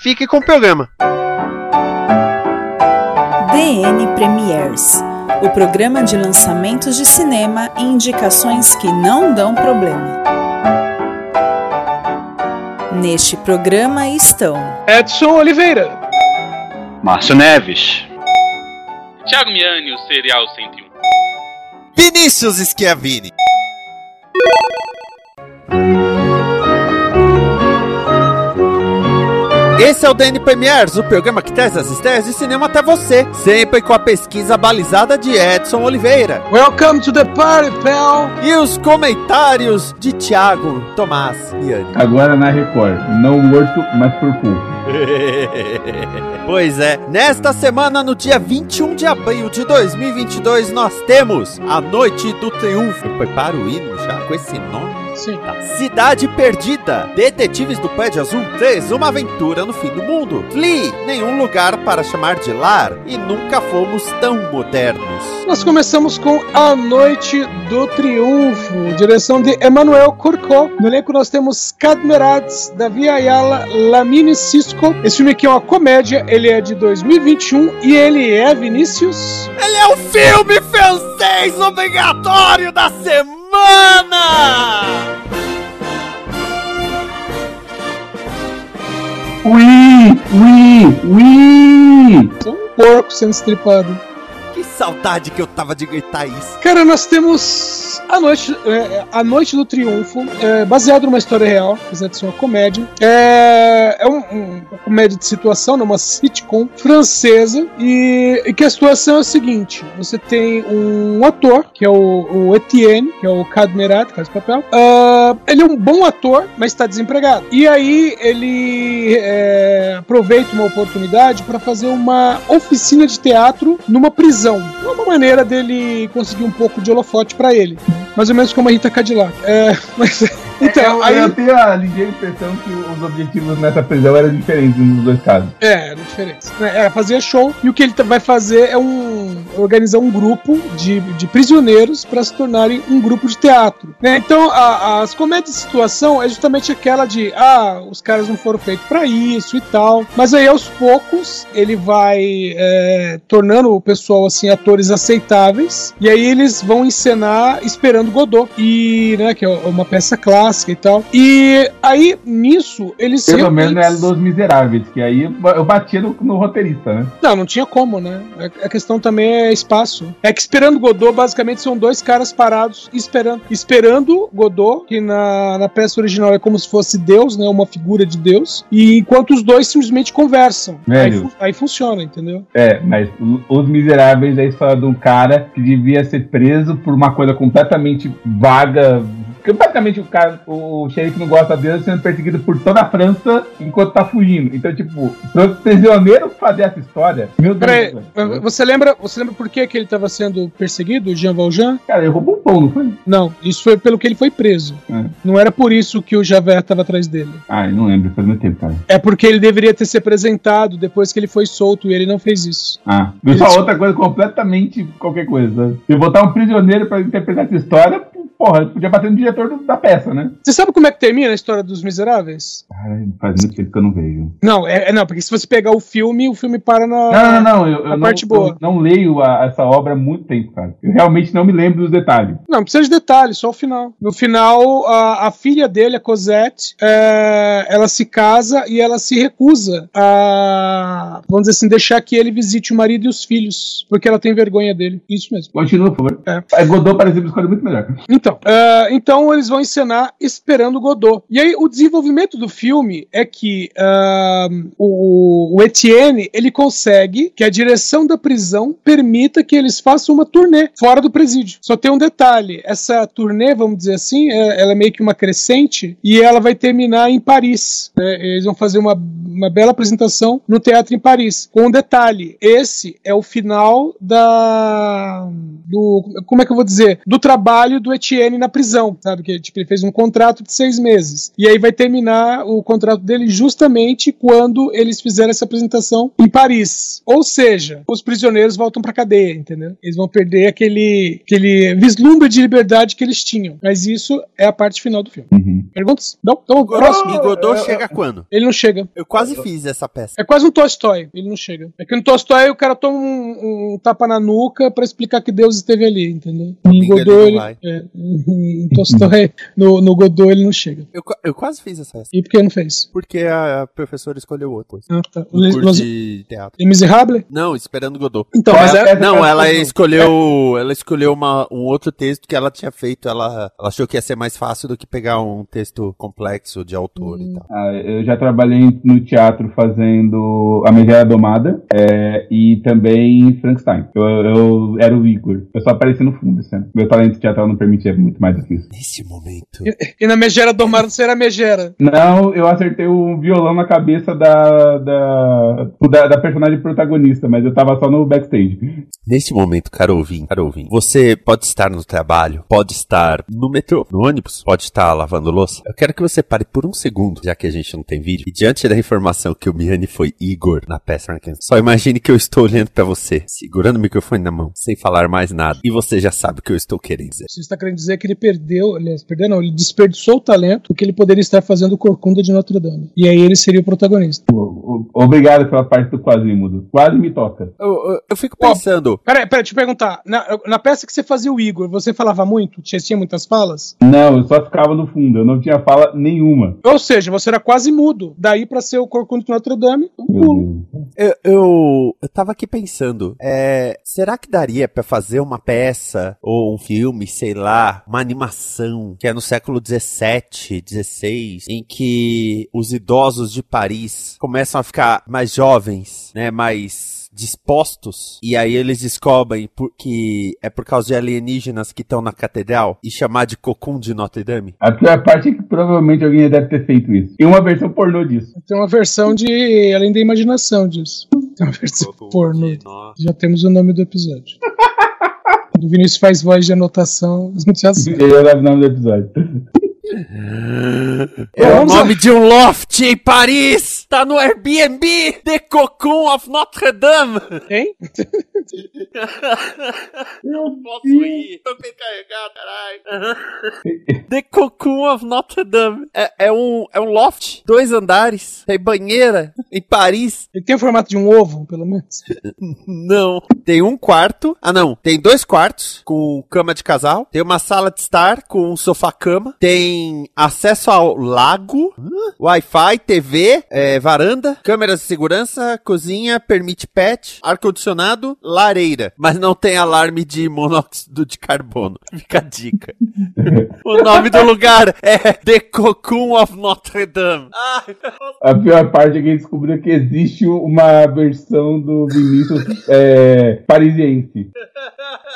fique com o programa. DN Premiers o programa de lançamentos de cinema e indicações que não dão problema. Neste programa estão Edson Oliveira, Márcio Neves, Thiago Miani, o Serial 101, Vinícius Schiavini. Esse é o DN Premiers, o programa que traz as estreias de cinema até você, sempre com a pesquisa balizada de Edson Oliveira. Welcome to the party, pal! E os comentários de Thiago Tomás Miani. Agora na Record, não morto, mas por culpa. pois é, nesta semana, no dia 21 de abril de 2022, nós temos A Noite do Triunfo. Prepara o hino já com esse nome. Sim. Cidade Perdida, Detetives do Prédio Azul 3, uma aventura no fim do mundo. Flea, nenhum lugar para chamar de lar e nunca fomos tão modernos. Nós começamos com A Noite do Triunfo, direção de Emmanuel Curcó. No elenco nós temos Cadmerades, Davi Ayala, Lamine Cisco. Esse filme aqui é uma comédia, ele é de 2021 e ele é, Vinícius... Ele é o filme francês obrigatório da semana! Ui, ui, ui! Um porco sendo estripado. Que saudade que eu tava de gritar isso. Cara, nós temos A Noite, é, a Noite do Triunfo, é, baseado numa história real, apesar de ser uma comédia. É, é um, um, uma comédia de situação, né, uma sitcom francesa, e, e, que a situação é a seguinte: você tem um ator, que é o, o Etienne, que é o Cadmerat, que faz o papel. Uh, ele é um bom ator, mas está desempregado. E aí ele é, aproveita uma oportunidade para fazer uma oficina de teatro numa prisão. É uma maneira dele conseguir um pouco de holofote para ele. Mais ou menos como a Rita Cadillac. É, mas, então, eu, aí... eu tenho a ligeira impressão que os objetivos nessa prisão eram diferentes nos dois casos. É, eram diferentes. Era fazer show e o que ele vai fazer é um organizar um grupo de, de prisioneiros para se tornarem um grupo de teatro. Né? Então, a, as comédias de situação é justamente aquela de ah, os caras não foram feitos para isso e tal. Mas aí aos poucos ele vai é, tornando o pessoal assim atores aceitáveis e aí eles vão encenar esperando Godot e né que é uma peça clássica e tal. E aí nisso eles pelo realmente... menos é dos Miseráveis que aí eu batia no, no roteirista, né? Não, não tinha como, né? A questão também é espaço. É que esperando Godot basicamente são dois caras parados esperando esperando Godot que na, na peça original é como se fosse Deus, né? Uma figura de Deus e enquanto os dois simplesmente conversam. Velho. Aí, aí funciona, entendeu? É, mas os Miseráveis é a história de um cara que devia ser preso por uma coisa completamente vaga. Porque basicamente o cara, o xerife não gosta dele sendo perseguido por toda a França enquanto tá fugindo. Então, tipo, pro prisioneiro fazer essa história. Meu Peraí, Deus. você lembra, você lembra por que, que ele tava sendo perseguido, Jean Valjean? Cara, ele roubou um pão, não foi? Não, isso foi pelo que ele foi preso. É. Não era por isso que o Javert tava atrás dele. Ah, eu não lembro, faz muito tempo, cara. É porque ele deveria ter se apresentado depois que ele foi solto e ele não fez isso. Ah, só outra coisa completamente qualquer coisa. Se botar um prisioneiro pra interpretar essa história, porra, ele podia bater no diretor do- da peça, né? Você sabe como é que termina a história dos Miseráveis? Cara, faz muito tempo que eu não vejo. Não, é, é- não, porque se você pegar o filme, o filme para na. Não, não, não, eu, eu a não, parte boa. eu não leio a- essa obra há muito tempo, cara. Eu realmente não me lembro dos detalhes. Não, não precisa de detalhes, só o final. No final, a, a filha dele, a Cosette, é, ela se casa e ela se recusa a, vamos dizer assim, deixar que ele visite o marido e os filhos, porque ela tem vergonha dele. Isso mesmo. Continua, por favor. É. É. Godot uma escolha muito melhor. Então, é, então eles vão encenar esperando Godot. E aí o desenvolvimento do filme é que ah, o, o Etienne ele consegue que a direção da prisão permita que eles façam uma turnê fora do presídio. Só tem um detalhe: essa turnê, vamos dizer assim, é- ela é meio que uma crescente e ela vai terminar em Paris. né? Eles vão fazer uma, uma bela apresentação no teatro em Paris. Com um detalhe: esse é o final da. do. como é que eu vou dizer? Do trabalho do Etienne na prisão, sabe? Que tipo, ele fez um contrato de seis meses. E aí vai terminar o contrato dele justamente quando eles fizeram essa apresentação em Paris. Ou seja, os prisioneiros voltam pra cadeia, entendeu? Eles vão perder aquele, aquele vislumbre de liberdade que eles tinham. Mas isso é a parte final do filme. Uhum. Perguntas? Não? Então, próximo. E Godot É, chega quando? Ele não chega. Eu quase fiz essa peça. É quase um Tolstói, ele não chega. É que no Tolstói o cara toma um, um tapa na nuca pra explicar que Deus esteve ali, entendeu? Em Godot não ele. É, em Tolstói, no, no Godot ele não chega. Eu, eu quase fiz essa peça. E por que não fez? Porque a professora escolheu outra coisa. Ah, tá. No curso Los, de teatro. Les Miserables? Não, esperando Godot. Então, mas é a é. peça Não, que ela escolheu? escolheu, ela escolheu uma, um outro texto que ela tinha feito. Ela, ela achou que ia ser mais fácil do que pegar um texto complexo de autor e tal. Ah, eu já trabalhei no teatro fazendo A Megera Domada é, e também Frankenstein. Eu, eu era o Igor. Eu só apareci no fundo, assim. Meu talento teatral não permitia muito mais do que isso. Nesse momento. E na Megera Domada você era Megera. Não, eu acertei o violão na cabeça da, da, da, da personagem protagonista, mas eu tava só no backstage. Nesse momento, caro ouvinte, caro ouvinte, você pode estar no trabalho, pode estar no metrô, no ônibus, pode estar lavando louça. Eu quero que você pare por um segundo, já que a gente não tem vídeo, e diante da informação que o Miane foi Igor na peça Frankenstein, só imagine que eu estou olhando pra você, segurando o microfone na mão, sem falar mais nada, e você já sabe o que eu estou querendo dizer. Você está querendo dizer que ele perdeu, aliás, perdeu não, ele desperdiçou o talento porque ele poderia estar fazendo Corcunda de Notre Dame. E aí ele seria o protagonista. O- Obrigado pela parte do Quasímodo. Quase me toca. Eu, eu- eu fico pensando, Peraí, peraí, deixa eu perguntar. Na, na peça que você fazia o Igor, você falava muito? Tinha, tinha muitas falas? Não, eu só ficava no fundo. Eu não tinha fala nenhuma. Ou seja, você era quase mudo. Daí pra ser o Corcunda de Notre Dame, um pulo. Eu, eu, eu tava aqui pensando, é, será que daria pra fazer uma peça ou um filme, sei lá, uma animação que é no século 17, 16, em que os idosos de Paris começam a ficar mais jovens, né, mais dispostos, e aí eles descobrem por- que é por causa de alienígenas que estão na catedral e chamar de Cocum de Notre Dame? A pior parte é que provavelmente alguém deve ter feito isso. E uma versão pornô disso. Tem uma versão de Além da Imaginação disso. Tem uma versão pornô. Já temos o nome do episódio. Quando o Vinícius faz voz de anotação, já sabe. Eu lembro o nome do episódio. É o nome de um loft em Paris! Tá no Airbnb! The Cocoon of Notre Dame! Hein? Eu posso ir, tô bem carregado, caralho. The Cocoon of Notre Dame. É, é um, é um loft, dois andares, tem banheira, em Paris. Ele tem o formato de um ovo, pelo menos. Não. Tem um quarto. Ah, não. Tem dois quartos com cama de casal. Tem uma sala de estar com um sofá-cama. Tem acesso ao lago? Wi-Fi, TV, é, varanda, câmeras de segurança, cozinha, permite pet, ar-condicionado, lareira. Mas não tem alarme de monóxido de carbono. Fica a dica. o nome do lugar é The Cocoon of Notre Dame. Ai, A pior parte é que descobriu que existe uma versão do Vinícius é, parisiense.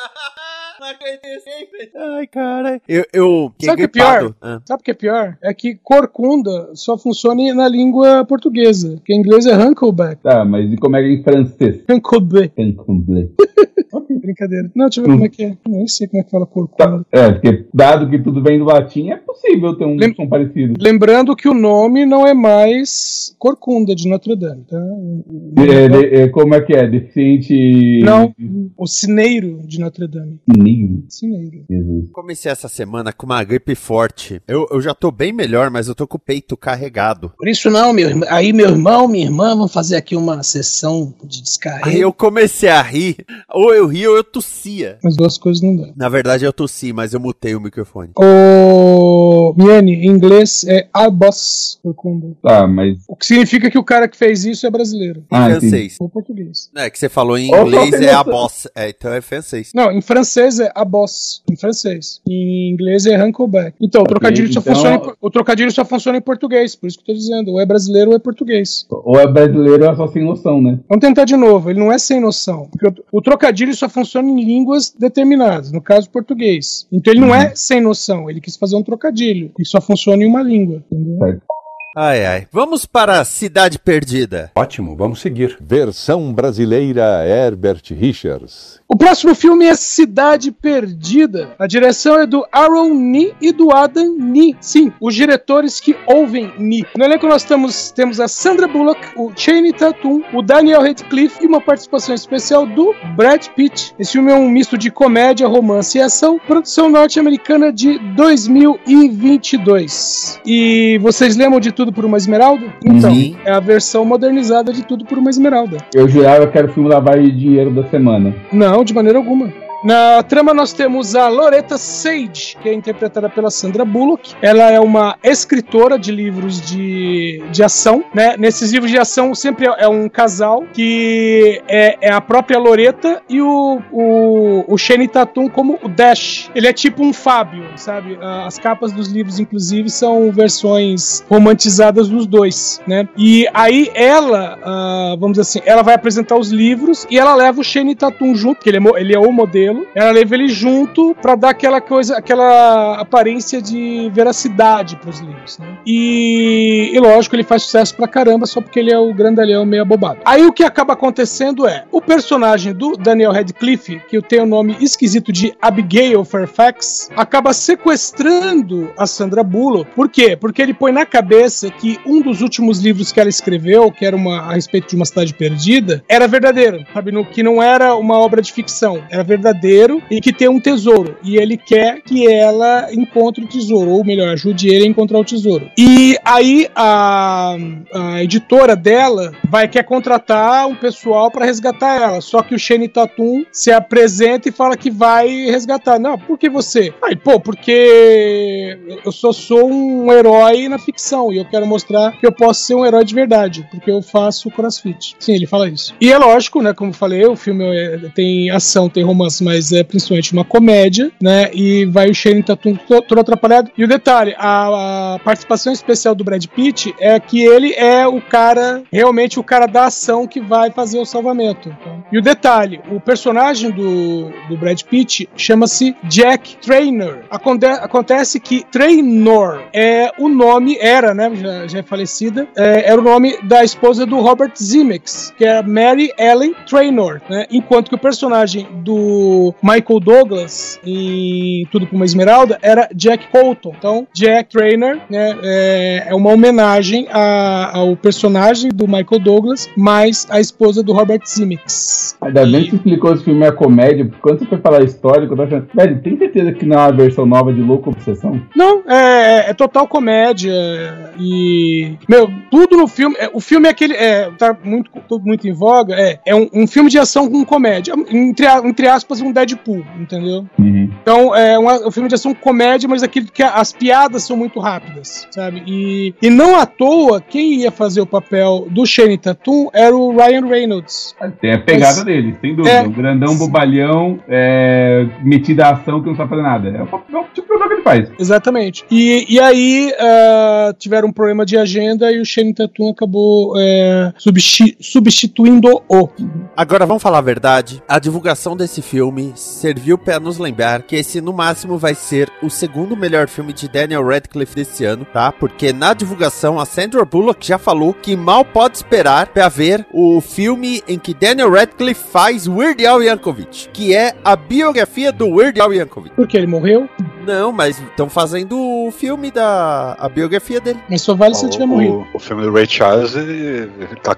Ai, cara. Eu, eu Sabe o que é pior? Ah. Sabe o que é pior? É que corcunda só funciona na língua portuguesa. Que em inglês é hunkleback. Tá, mas e como é que é em francês? Hunkleback. Ok, brincadeira. Não, deixa eu ver como é que é. Nem sei como é que fala corcunda. É, porque dado que tudo vem do latim, é possível ter um Lem- som parecido. Lembrando que o nome não é mais Corcunda de Notre Dame, tá? É, de- é, como é que é? Deficiente. Não, o Cineiro de Notre Dame. Negro. Cineiro. Jesus. Comecei essa semana com uma gripe forte. Eu, eu já tô bem melhor, mas eu tô com o peito carregado. Por isso não, meu irmão. Aí meu irmão, minha irmã vão fazer aqui uma sessão de descarrego. Aí eu comecei a rir. Ou eu ria ou eu tossia. As duas coisas não dá. Na verdade eu tossi, mas eu mutei o microfone. O Miane, em inglês é Albos Corcunda. Tá, mas. O que significa que o cara que fez isso é brasileiro. Em Ah, francês. Ou português. É que você falou em Ô, inglês é a boss. É, então é francês. Não, em francês é Abos. Em francês. Em inglês é Hunkleback. Então, o trocadilho, só então- funciona em, o trocadilho só funciona em português. Por isso que eu tô dizendo. Ou é brasileiro ou é português. Ou é brasileiro ou é só sem noção, né? Vamos tentar de novo. Ele não é sem noção. Porque o, trocadilho só funciona em línguas determinadas. No caso, português. Então ele não é sem noção. Ele quis fazer um trocadilho. E só funciona em uma língua. Entendeu? Certo. Ai, ai. Vamos para a Cidade Perdida. Ótimo, vamos seguir. Versão brasileira Herbert Richards. O próximo filme é Cidade Perdida. A direção é do Aaron Nee e do Adam Nee. Sim, os diretores que ouvem Nee. No elenco nós temos, temos a Sandra Bullock, o Channing Tatum, o Daniel Radcliffe e uma participação especial do Brad Pitt. Esse filme é um misto de comédia, romance e ação, produção norte-americana de 2022. E vocês lembram de Tudo por uma Esmeralda? Então, Sim. é a versão modernizada de Tudo por uma Esmeralda. Eu jurava que era o filme lavagem de dinheiro da semana. Não, de maneira alguma. Na trama nós temos a Loretta Sage, que é interpretada pela Sandra Bullock. Ela é uma escritora de livros de, de ação, né? Nesses livros de ação sempre é um casal que é, é a própria Loretta e o, o, o Shane Tatum como o Dash. Ele é tipo um Fábio, sabe? As capas dos livros, inclusive, são versões romantizadas dos dois, né? E aí ela, ah, vamos dizer assim, ela vai apresentar os livros e ela leva o Shane Tatum junto, que ele é, ele é o modelo. Ela leva ele junto pra dar aquela coisa, aquela aparência de veracidade pros livros, né? E, e lógico, ele faz sucesso pra caramba só porque ele é o grandalhão meio abobado. Aí o que acaba acontecendo é, o personagem do Daniel Radcliffe, que tem o nome esquisito de Abigail Fairfax, acaba sequestrando a Sandra Bullock. Por quê? Porque ele põe na cabeça que um dos últimos livros que ela escreveu, que era uma, a respeito de uma cidade perdida, era verdadeiro, sabe? No, que não era uma obra de ficção, era verdadeiro e que tem um tesouro. E ele quer que ela encontre o tesouro, ou melhor, ajude ele a encontrar o tesouro. E aí a, a editora dela vai quer contratar um pessoal para resgatar ela. Só que o Shane Tatum se apresenta e fala que vai resgatar. Não, por que você? Aí, pô, porque eu só sou um herói na ficção e eu quero mostrar que eu posso ser um herói de verdade, porque eu faço crossfit. Sim, ele fala isso. E é lógico, né? Como eu falei, o filme é- tem ação, tem romance, mas é principalmente uma comédia, né? E vai o Shane Tatum to- todo atrapalhado. E o detalhe, a, a participação especial do Brad Pitt é que ele é o cara, realmente o cara da ação que vai fazer o salvamento. Então, E o detalhe, o personagem do, do Brad Pitt chama-se Jack Traynor. Aconte- acontece que Traynor é o nome, era, né? Já, já é falecida, é, era o nome da esposa do Robert Zemeckis, que é Mary Ellen Traynor, né? Enquanto que o personagem do Michael Douglas em Tudo com uma Esmeralda era Jack Colton. Então, Jack Traynor né, é, é uma homenagem a- ao personagem do Michael Douglas, mais a esposa do Robert Zemeckis. Ainda bem que você explicou esse filme é comédia, porque quando você foi falar histórico, eu tava achando, velho, tem certeza que não é uma versão nova de Louco Obsessão? Não, é, é total comédia e meu, tudo no filme, é, o filme é aquele, é, tá muito, muito em voga, é, é um, um filme de ação com comédia, entre, entre aspas um Deadpool, entendeu? Então é um, um filme de ação com comédia, mas aquilo que a- as piadas são muito rápidas, sabe? E, e não à toa quem ia fazer o papel do Shane Tatum era o Ryan Reynolds. Tem a pegada Mas- dele, sem dúvida. É. Um grandão bobalhão, é, metido a ação que não sabe fazer nada. É o papel- o tipo de papel que ele faz. Exatamente. E, e aí ah, tiveram um problema de agenda e o Shane Tatum acabou é, substi- substituindo-o. Agora vamos falar a verdade. A divulgação desse filme serviu para nos lembrar que esse no máximo vai ser o segundo melhor filme de Daniel Radcliffe desse ano, tá? Porque na divulgação a Sandra Bullock já falou que mal pode esperar para ver o filme em que Daniel Radcliffe faz Weird Al Yankovic, que é a biografia do Weird Al Yankovic. Porque ele morreu, Não, mas estão fazendo o filme da a biografia dele. mas só vale se ele tiver morrido. O, o filme do Ray Charles, ele, ele tá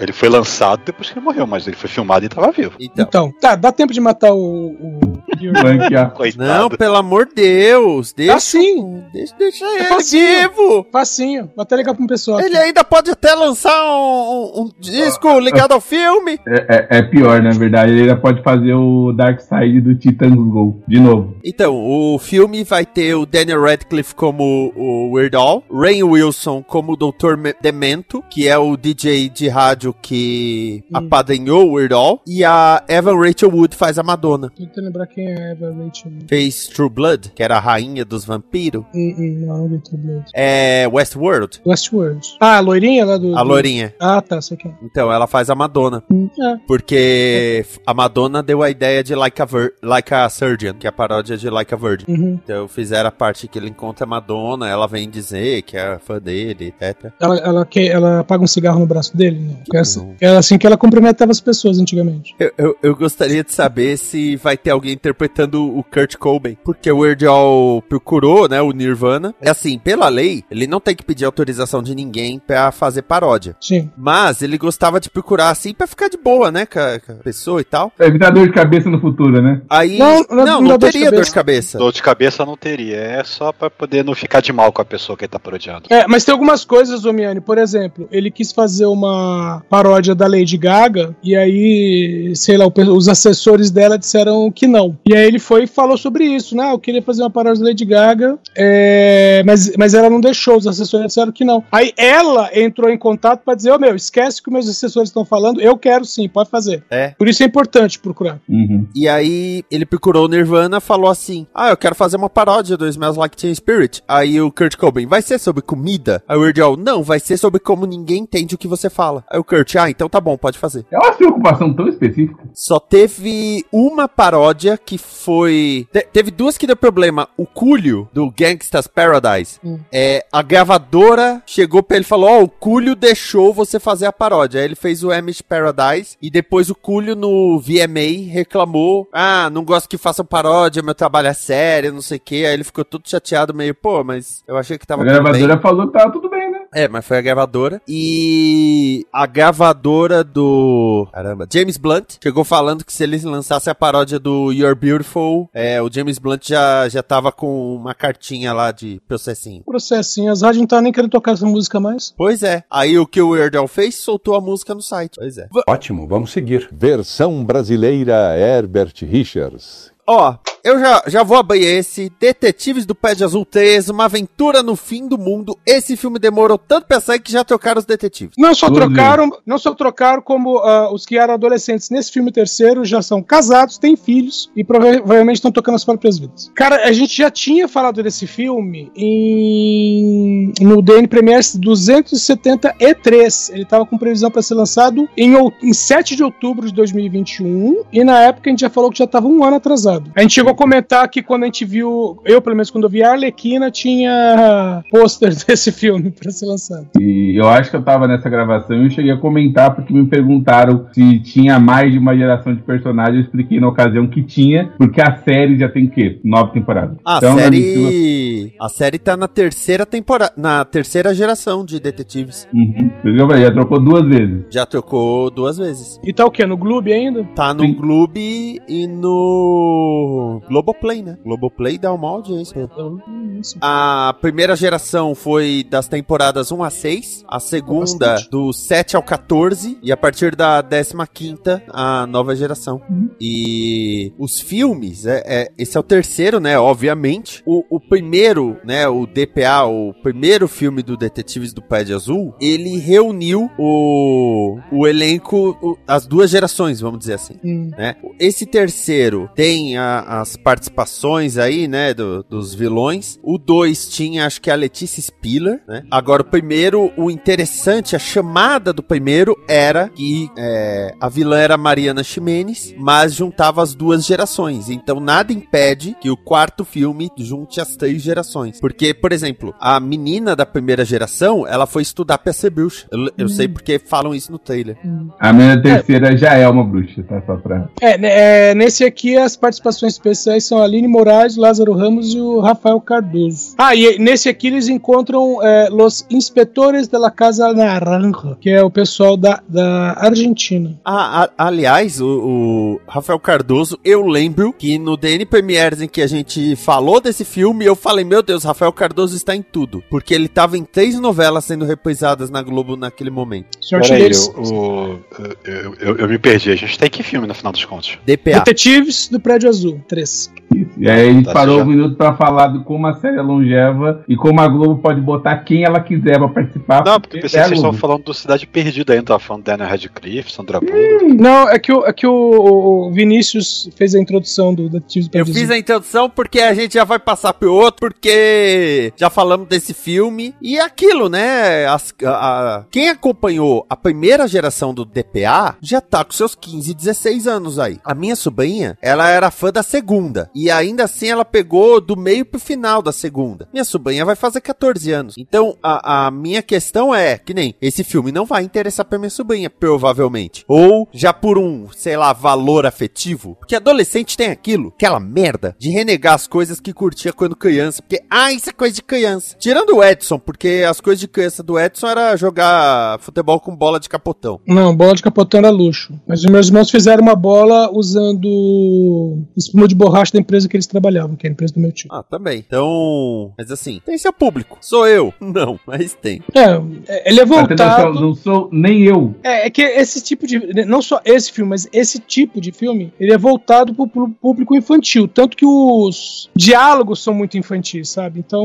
ele foi lançado depois que ele morreu, mas ele foi filmado e tava vivo. Então, Então, tá, dá tempo de matar o. o... Não, pelo amor de Deus, deixa, Ah, sim. deixa, deixa ele facinho. vivo. Facinho, vou até ligar pro pessoal. Ele aqui. ainda pode até lançar um, um- um disco ligado ao filme. É, é- é pior, na verdade. Ele ainda pode fazer o Dark Side do Titans Go de novo. Então, o filme vai ter o Daniel Radcliffe como o Weird Al, Rain Wilson como o Dr. Me- Demento, que é o DJ de rádio que apadrinhou o Weird Al, e a Evan Rachel Wood faz a Madonna. Tô tentando lembrar quem é Eva Rachel. Fez True Blood, que era a rainha dos vampiros. Hum, hum, não, não vi True Blood. É Westworld, Westworld. Ah, a loirinha lá do. a do- lourinha. Ah, tá, sei quem. Então, ela faz a Madonna. É. Porque a Madonna deu a ideia de Like a, Vir- like a Surgeon, que é a paródia de Like a Virgin. Uhum. Então fizeram a parte que ele encontra a Madonna, ela vem dizer que é fã dele, etc. Ela, ela, que, ela apaga um cigarro no braço dele? Não. É assim, Não. é assim que ela cumprimentava as pessoas antigamente. Eu, eu, eu gostaria de saber se vai ter alguém interpretando o Kurt Cobain, porque o Weird Al procurou, né, o Nirvana. É assim, pela lei, ele não tem que pedir autorização de ninguém pra fazer paródia. Sim. Mas ele gostava de procurar assim pra ficar de boa, né, com a, com a pessoa e tal. Pra evitar dor de cabeça no futuro, né? Aí. Não, Não, não não, de teria dor de cabeça. cabeça. Dor de cabeça não teria, é só pra poder não ficar de mal com a pessoa que ele tá parodiando. É, mas tem algumas coisas, Omiani. Por exemplo, ele quis fazer uma paródia da Lady Gaga e aí, sei lá, os assessores dela disseram que não. E aí ele foi e falou sobre isso, né? Eu queria fazer uma paródia da Lady Gaga, é, mas, mas ela não deixou, os assessores disseram que não. Aí ela entrou em contato pra dizer, ô meu, esquece o que meus assessores estão falando, eu quero sim, pode fazer. É. Por isso é importante procurar. Uhum. E aí ele procurou o Nirvana falou assim: Ah, eu quero fazer uma paródia do Smells Like Teen Spirit. Aí o Kurt Cobain, vai ser sobre comida? Aí o Weird Al, não, vai ser sobre como ninguém entende o que você fala. Aí o Kurt, ah, então tá bom, pode fazer. É uma preocupação tão específica. Só teve uma paródia que foi. te- teve duas que deu problema. O Cúlio, do Gangsta's Paradise, Hum. é, a gravadora chegou pra ele e falou: Ó, o Cúlio deixou você fazer a paródia. Aí ele fez o Amish Paradise e depois o Cúlio no VMA reclamou: Ah, não gosto que façam paródia, meu trabalho é sério, não sei o que. Aí ele ficou todo chateado, meio, pô, mas eu achei que tava A tudo bem. gravadora falou que tava tudo bem, né? É, mas foi a gravadora. E a gravadora do. Caramba, James Blunt chegou falando que se eles lançassem a paródia do You're Beautiful, é, o James Blunt já, já tava com uma cartinha lá de processinho. Processinho, as rádios não estavam nem querendo tocar essa música mais. Pois é. Aí o que o Weird Al fez, soltou a música no site. Pois é. Ótimo, vamos seguir. Versão brasileira Herbert Richards. Ó, eu já, já vou abrir esse. Detetives do Pé de Azul 3, uma aventura no fim do mundo. Esse filme demorou tanto pra sair que já trocaram os detetives. Não só trocaram, não só trocaram, como ah, os que eram adolescentes nesse filme terceiro já são casados, têm filhos e provavelmente estão tocando as próprias vidas. Cara, a gente já tinha falado desse filme em no DN Premiere 273. Ele estava com previsão para ser lançado em, em 7 de outubro de 2021 e na época a gente já falou que já estava um ano atrasado. A gente chegou a comentar que quando a gente viu, eu pelo menos quando eu vi a Arlequina, tinha pôster desse filme para ser lançado. E eu acho que eu tava nessa gravação e eu cheguei a comentar porque me perguntaram se tinha mais de uma geração de personagens. Eu expliquei na ocasião que tinha, porque a série já tem o quê? Nove temporadas. A Então, série. A série tá na terceira temporada. Na terceira geração de detetives. Uhum. Isso já trocou duas vezes. Já trocou duas vezes. E tá o quê? No Globo ainda? Tá no Sim. Gloob e no Globoplay, né? Globoplay dá uma audiência. A primeira geração foi das temporadas 1 a 6, a segunda Bastante. do 7 ao 14 e a partir da 15ª a nova geração. E os filmes, é, é- esse é o terceiro, né? Obviamente. O, o primeiro, né? O DPA, o primeiro filme do Detetives do Pé de Azul, ele reuniu o, o elenco, o- as duas gerações, vamos dizer assim Hum. né? Esse terceiro tem a- as participações aí, né, do- dos vilões. O dois tinha, acho que a Letícia Spiller, né? Agora, o primeiro, o interessante, a chamada do primeiro era que é, a vilã era Mariana Ximenes, mas juntava as duas gerações. Então, nada impede que o quarto filme junte as três gerações. Porque, por exemplo, a menina da primeira geração, ela foi estudar pra ser bruxa. Eu, eu sei porque falam isso no trailer. A minha terceira já é uma bruxa, tá? Só pra. É, né, é, nesse aqui as participações especiais são a Aline Moraes, Lázaro Ramos e o Rafael Cardoso. Ah, e nesse aqui eles encontram é, Los Inspetores de la Casa Naranja, que é o pessoal da, da Argentina. Ah, a- aliás, o, o Rafael Cardoso, eu lembro que no DN Premieres em que a gente falou desse filme, eu falei, meu Deus, Rafael Cardoso está em tudo. Porque ele estava em três novelas sendo reprisadas na Globo naquele momento. Peraí, eu, o- eu, eu, eu me perdi. A gente tem que filme no final dos contos? DPA. Detetives do Prédio Azul, 3. E aí a gente Tá, parou já- um minuto pra falar de como a série é longeva e como a Globo pode botar quem ela quiser pra participar. Não, porque eu pensei é que a vocês estavam falando do Cidade Perdida ainda. Tava falando Daniel Radcliffe, Sandra Bullock. Não, é que, o, é que o, Vinícius fez a introdução do Detetives Eu fiz a introdução porque a gente já vai passar pro outro, porque já falamos desse filme. E é aquilo, né? As- a- a- quem acompanhou a primeira geração do DPA já tá com seus 15, 16 anos aí. A minha sobrinha, ela era fã da segunda. E ainda assim ela pegou do meio pro final da segunda. Minha sobrinha vai fazer 14 anos. Então, a, a minha questão é, que nem, esse filme não vai interessar pra minha sobrinha, provavelmente. Ou já por um, sei lá, valor afetivo. Porque adolescente tem aquilo, aquela merda de renegar as coisas que curtia quando criança. Porque, ah, isso é coisa de criança. Tirando o Edson, porque as coisas de criança do Edson era jogar futebol com bola de capotão. Não, bola de capotão era luxo. Mas os meus irmãos fizeram uma bola usando espuma de borracha da empresa que eles trabalhavam, que é a empresa do meu tio. Ah, também. Então, mas assim, tem seu público. Sou eu? Não, mas tem. É, ele é ter noção, voltado. não sou nem eu. É, é que esse tipo de. Não só esse filme, mas esse tipo de filme, ele é voltado pro, pro público infantil. Tanto que os diálogos são muito infantis, sabe? Então,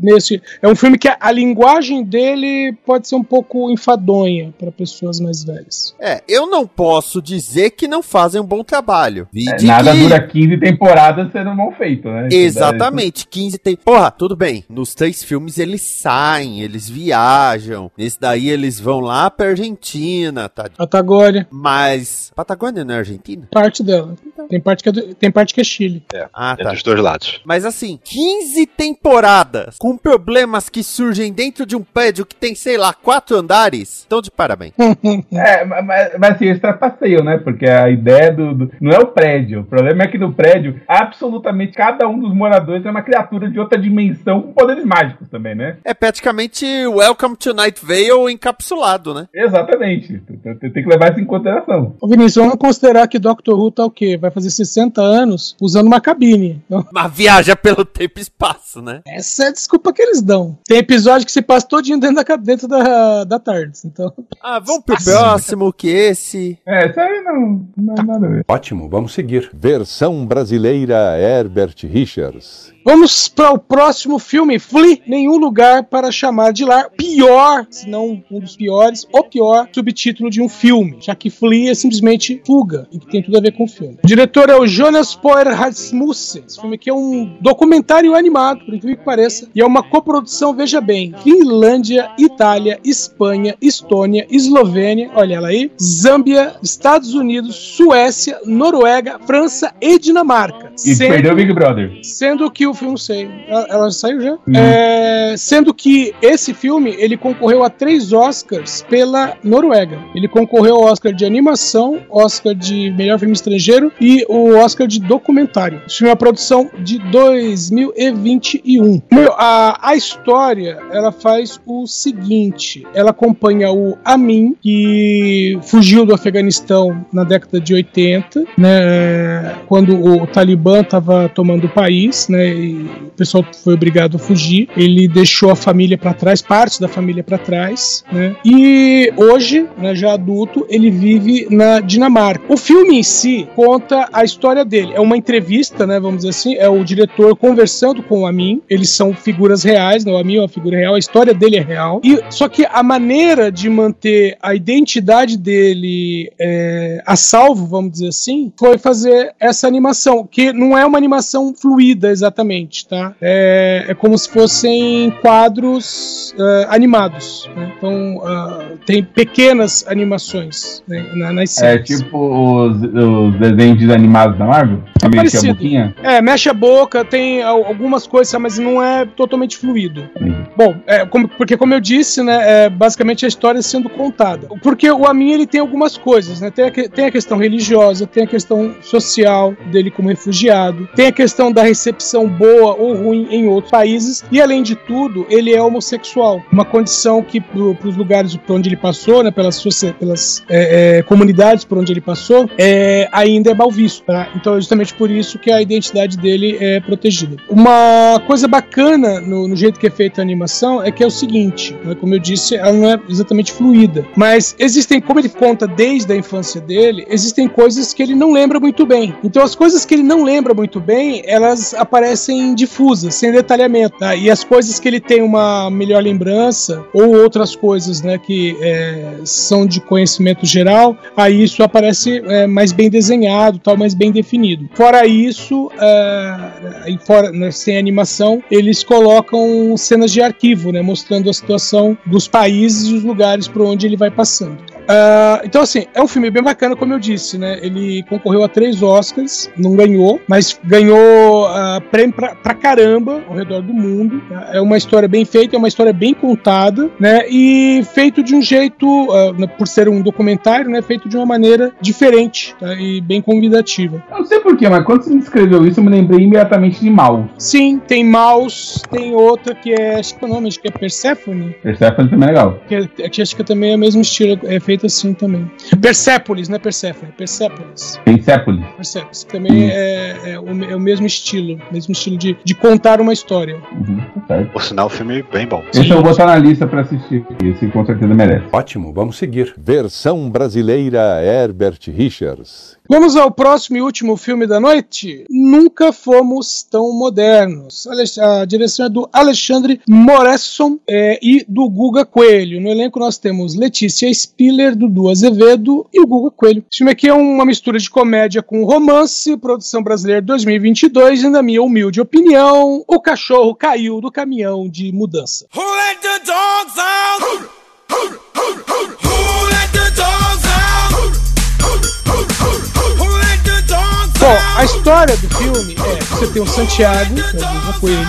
nesse. É um filme que a, a linguagem dele pode ser um pouco enfadonha para pessoas mais velhas. É, eu não posso dizer que não fazem um bom trabalho. É, nada que- dura 15 temporadas sendo mal feito, né? Exatamente, 15 tem. Porra, tudo bem. Nos três filmes eles saem, eles viajam. Nesse daí eles vão lá pra Argentina, tá? Patagônia, Mas. Patagônia não é Argentina? parte dela. Tem parte que é, do- tem parte que é Chile. É, Ah, é tá. dos dois lados. Mas assim, 15 temporadas com problemas que surgem dentro de um prédio que tem, sei lá, quatro andares. Então, de parabéns. É, mas, mas assim, trapaceiam, né? Porque a ideia do, do- Não é o prédio. O problema é que no prédio, absolutamente cada um dos moradores é uma criatura de outra dimensão com poderes mágicos também, né? É praticamente Welcome to Night Vale encapsulado, né? Exatamente. Tem que levar isso em consideração. Ô Vinícius, vamos considerar que Doctor Who tá o quê? Vai fazer 60 anos usando uma cabine. Então, Uma viaja pelo tempo e espaço, né? essa é a desculpa que eles dão. Tem episódio que se passa todinho dentro da, dentro da, da tarde. Então, Ah, vamos pro próximo, que esse. É, isso aí não, não é nada a ver. Ótimo, vamos seguir. Versão brasileira Herbert Richards. Vamos para o próximo filme, Flea, Nenhum Lugar para Chamar de Lar. Pior, se não um dos piores, o pior subtítulo de um filme, já que Flea é simplesmente fuga, e que tem tudo a ver com o filme. O diretor é o Jonas Poer Rasmussen. Esse filme aqui é um documentário animado, por incrível que pareça, e é uma coprodução, veja bem, Finlândia, Itália, Espanha, Estônia, Eslovênia, olha ela aí, Zâmbia, Estados Unidos, Suécia, Noruega, França e Dinamarca. E Sendo- perdeu o Big Brother. Sendo que o filme, não sei, ela, ela saiu já? É, sendo que esse filme, ele concorreu a três Oscars pela Noruega. Ele concorreu ao Oscar de animação, Oscar de melhor filme estrangeiro e o Oscar de documentário. Esse filme é uma produção de 2021. Meu, a, a história, ela faz o seguinte, ela acompanha o Amin, que fugiu do Afeganistão na década de 80, né, quando o Talibã estava tomando o país, né, o pessoal foi obrigado a fugir. Ele deixou a família para trás, parte da família para trás, né, e hoje, né, já adulto, ele vive na Dinamarca. O filme em si conta a história dele. É uma entrevista, né, vamos dizer assim, é o diretor conversando com o Amin. Eles são figuras reais, né, o Amin é uma figura real, a história dele é real. E só que a maneira de manter a identidade dele é, a salvo, vamos dizer assim, foi fazer essa animação, que não é uma animação fluida exatamente, tá? É, é como se fossem quadros é, animados. né? Então ah, tem pequenas animações né, na- nas É tipo os, os desenhos animados da Marvel? Meio que a boquinha? É, mexe a boca, tem al- algumas coisas, mas não é totalmente fluido. Uhum. Bom, é, como- porque como eu disse, né, é basicamente a história sendo contada. Porque o Amin, ele tem algumas coisas, né? Tem a, tem a questão religiosa, tem a questão social dele como refugiado, tem a questão da recepção boa ou ruim em outros países, e além de tudo, ele é homossexual. Uma condição que para os lugares por onde ele passou, né, pelas, pelas é, é, comunidades por onde ele passou, é, ainda é mal visto. tá? Então é justamente por isso que a identidade dele é protegida. Uma coisa bacana no, no jeito que é feita a animação é que é o seguinte, né, como eu disse, ela não é exatamente fluida, mas existem, como ele conta desde a infância dele, existem coisas que ele não lembra muito bem. Então as coisas que ele não lembra muito bem, elas aparecem difusas, sem detalhamento. tá? E as coisas que ele tem uma melhor lembrança, ou outras coisas né, que é, são de conhecimento geral, aí isso aparece é, mais bem desenhado, tal, mais bem definido. Fora isso, é, fora, né, sem animação, eles colocam cenas de arquivo, né, mostrando a situação dos países e os lugares por onde ele vai passando. Ah, então, assim, é um filme bem bacana, como eu disse, né? Ele concorreu a três Oscars, não ganhou, mas ganhou ah, prêmio pra, pra caramba ao redor do mundo. tá? É uma história bem feita, é uma história bem contada, né? E feito de um jeito, né, por ser um documentário, né? Feito de uma maneira diferente tá? e bem convidativa. Eu não sei porquê, mas quando você me descreveu isso, eu me lembrei imediatamente de Mal. Sim, tem Maus, tem outra que é, acho que é o nome, acho que é Persephone. Persephone também é legal. Que, é- que acho que também é o mesmo estilo, é feito assim também. Persepolis, não é Persephone, Persepolis. Persepolis. Persepolis, que também é, é o, é o mesmo estilo, mesmo estilo de, de contar uma história. Uhum, tá. Por sinal, o filme bem bom. Esse eu vou botar na lista pra assistir. Esse com certeza merece. Ótimo, vamos seguir. Versão brasileira Herbert Richards. Vamos ao próximo e último filme da noite. Nunca fomos tão modernos. A direção é do Alexandre Moresson é, e do Guga Coelho. No elenco nós temos Letícia Spiller, Dudu Azevedo e o Guga Coelho. Esse filme aqui é uma mistura de comédia com romance, produção brasileira 2022 e, na minha humilde opinião, o cachorro caiu do caminhão de mudança. Bom, a história do filme é: você tem o Santiago, que é o Coelho,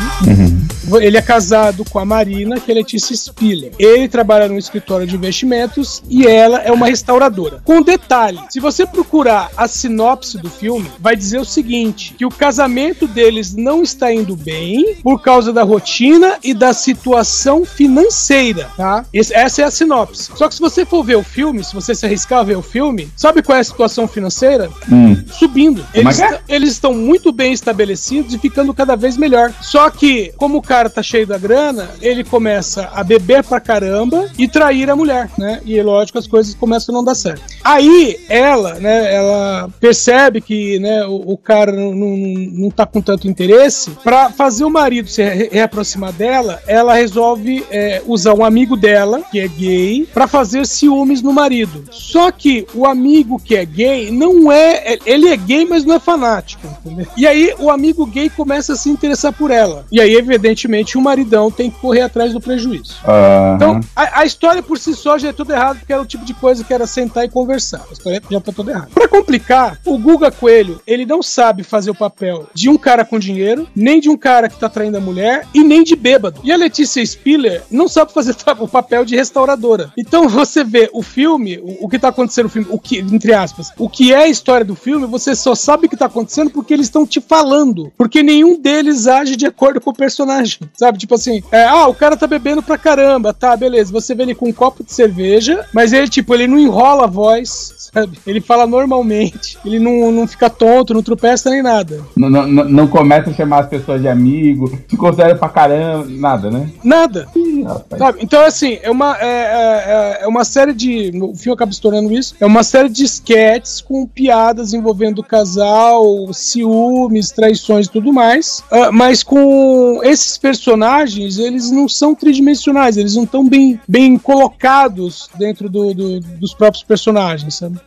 ele é casado com a Marina, que é Letícia Spiller. Ele trabalha num escritório de investimentos e ela é uma restauradora. Com detalhe, se você procurar a sinopse do filme, vai dizer o seguinte: que o casamento deles não está indo bem por causa da rotina e da situação financeira, tá? Essa é a sinopse. Só que se você for ver o filme, se você se arriscar a ver o filme, sabe qual é a situação financeira? Hum. subindo. É Eles, é? Eles estão muito bem estabelecidos e ficando cada vez melhor. Só que, como o cara tá cheio da grana, ele começa a beber pra caramba e trair a mulher, né? E lógico, as coisas começam a não dar certo. Aí, ela, né, ela percebe que, né, o, o cara não, não, não tá com tanto interesse. Pra fazer o marido se re- reaproximar dela, ela resolve é, usar um amigo dela, que é gay, pra fazer ciúmes no marido. Só que o amigo que é gay não é. Ele é gay, mas não é fanático. entendeu? E aí o amigo gay começa a se interessar por ela. E aí, evidentemente, o maridão tem que correr atrás do prejuízo. Aham. Então, a, a história por si só já é tudo errado, porque era o tipo de coisa que era sentar e conversar. História já tá toda errada. Pra complicar, o Guga Coelho, ele não sabe fazer o papel de um cara com dinheiro, nem de um cara que tá traindo a mulher, e nem de bêbado. E a Letícia Spiller não sabe fazer o papel de restauradora. Então você vê o filme, o, o que tá acontecendo no filme, o que, entre aspas, o que é a história do filme, você só sabe o que tá acontecendo porque eles estão te falando. Porque nenhum deles age de acordo com o personagem. Sabe? Tipo assim, é, ah, o cara tá bebendo pra caramba, tá, beleza. Você vê ele com um copo de cerveja, mas ele, tipo, ele não enrola a voz, sabe? Ele fala normalmente, ele não, não fica tonto, não tropeça nem nada. Não, não, não- começa a chamar as pessoas de amigo, se considera pra caramba, nada, né? Nada. Ih. Sabe? Então, assim, é uma, é, é- é uma série de. O filme acaba se tornando isso. É uma série de sketches com piadas envolvendo o casal, ciúmes, traições e tudo mais. Ah, mas com esses personagens, eles não são tridimensionais, eles não estão bem, bem colocados dentro do- do- dos próprios personagens, sabe?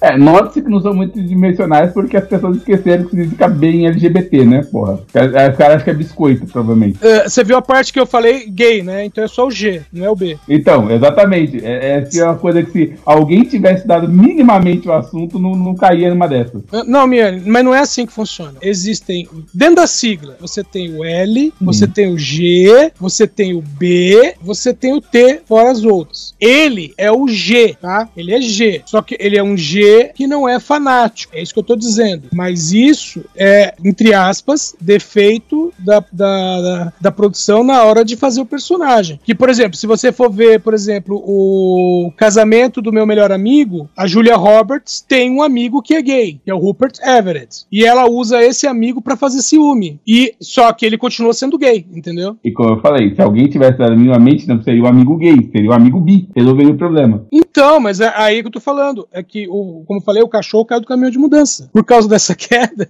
É, note-se que não são muito dimensionais porque as pessoas esqueceram que significa bem LGBT, né, porra? Os caras acham que é biscoito, provavelmente. Ah, você viu a parte que eu falei gay, né? Então é só o G, não é o B. Então, exatamente. É, é, é uma coisa que se alguém tivesse dado minimamente o assunto, não, não caía numa dessas. Não, Miane, mas não é assim que funciona. Existem. Dentro da sigla, você tem o L, você tem o G, você tem o B, você tem o T, fora as outras. Ele é o G, tá? Ele é G. Só que ele é um G que não é fanático. É isso que eu tô dizendo. Mas isso é, entre aspas, defeito da, da, da, da produção na hora de fazer o personagem. Que, por exemplo, se você for ver, por exemplo, o casamento do meu melhor amigo, a Julia Roberts tem um amigo que é gay, que é o Rupert Everett. E ela usa esse amigo pra fazer ciúme. E só que ele continua sendo gay, entendeu? E como eu falei, se alguém tivesse dado minimamente, não seria o amigo gay, seria o amigo bi. Resolveria o problema. Então, mas é aí que eu tô falando. É que, o, como eu falei, o cachorro caiu do caminhão de mudança. Por causa dessa queda,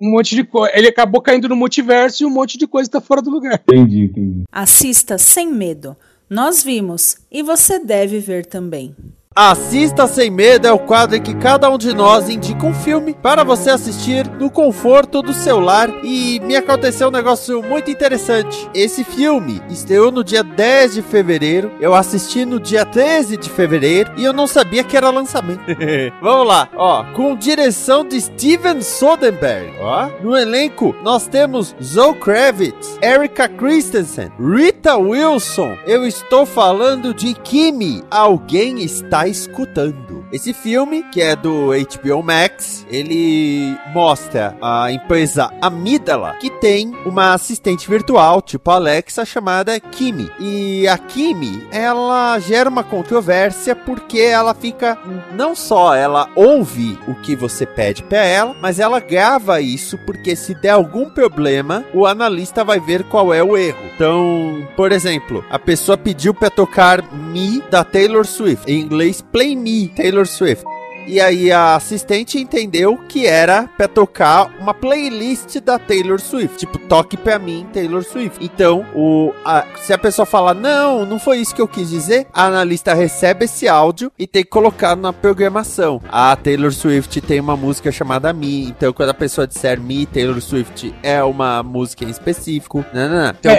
um monte de coisa. Ele acabou caindo no multiverso e um monte de coisa tá fora do lugar. Entendi, entendi. Assista sem medo. Nós vimos e você deve ver também. Assista Sem Medo é o quadro em que cada um de nós indica um filme para você assistir no conforto do seu lar. E me aconteceu um negócio muito interessante. Esse filme estreou no dia 10 de fevereiro, eu assisti no dia 13 de fevereiro e eu não sabia que era lançamento. Vamos lá, ó, com direção de Steven Soderbergh, ó. No elenco nós temos Zoe Kravitz, Erika Christensen, Rita Wilson. Eu estou falando de Kimi. Alguém está escutando. Esse filme, que é do HBO Max, ele mostra a empresa Amígdala, que tem uma assistente virtual, tipo Alexa, chamada Kimi. E a Kimi, ela gera uma controvérsia porque ela fica não só ela ouve o que você pede para ela, mas ela grava isso porque se der algum problema, o analista vai ver qual é o erro. Então, por exemplo, a pessoa pediu para tocar Me da Taylor Swift, em inglês Play Me Taylor Swift. E aí a assistente entendeu que era pra tocar uma playlist da Taylor Swift. Tipo, toque pra mim Taylor Swift. Então, o, a- se a pessoa falar, não, não foi isso que eu quis dizer, a analista recebe esse áudio e tem que colocar na programação. A Taylor Swift tem uma música chamada Me. Então, quando a pessoa disser Me, Taylor Swift é uma música em específico. Não, não, não. Então, É,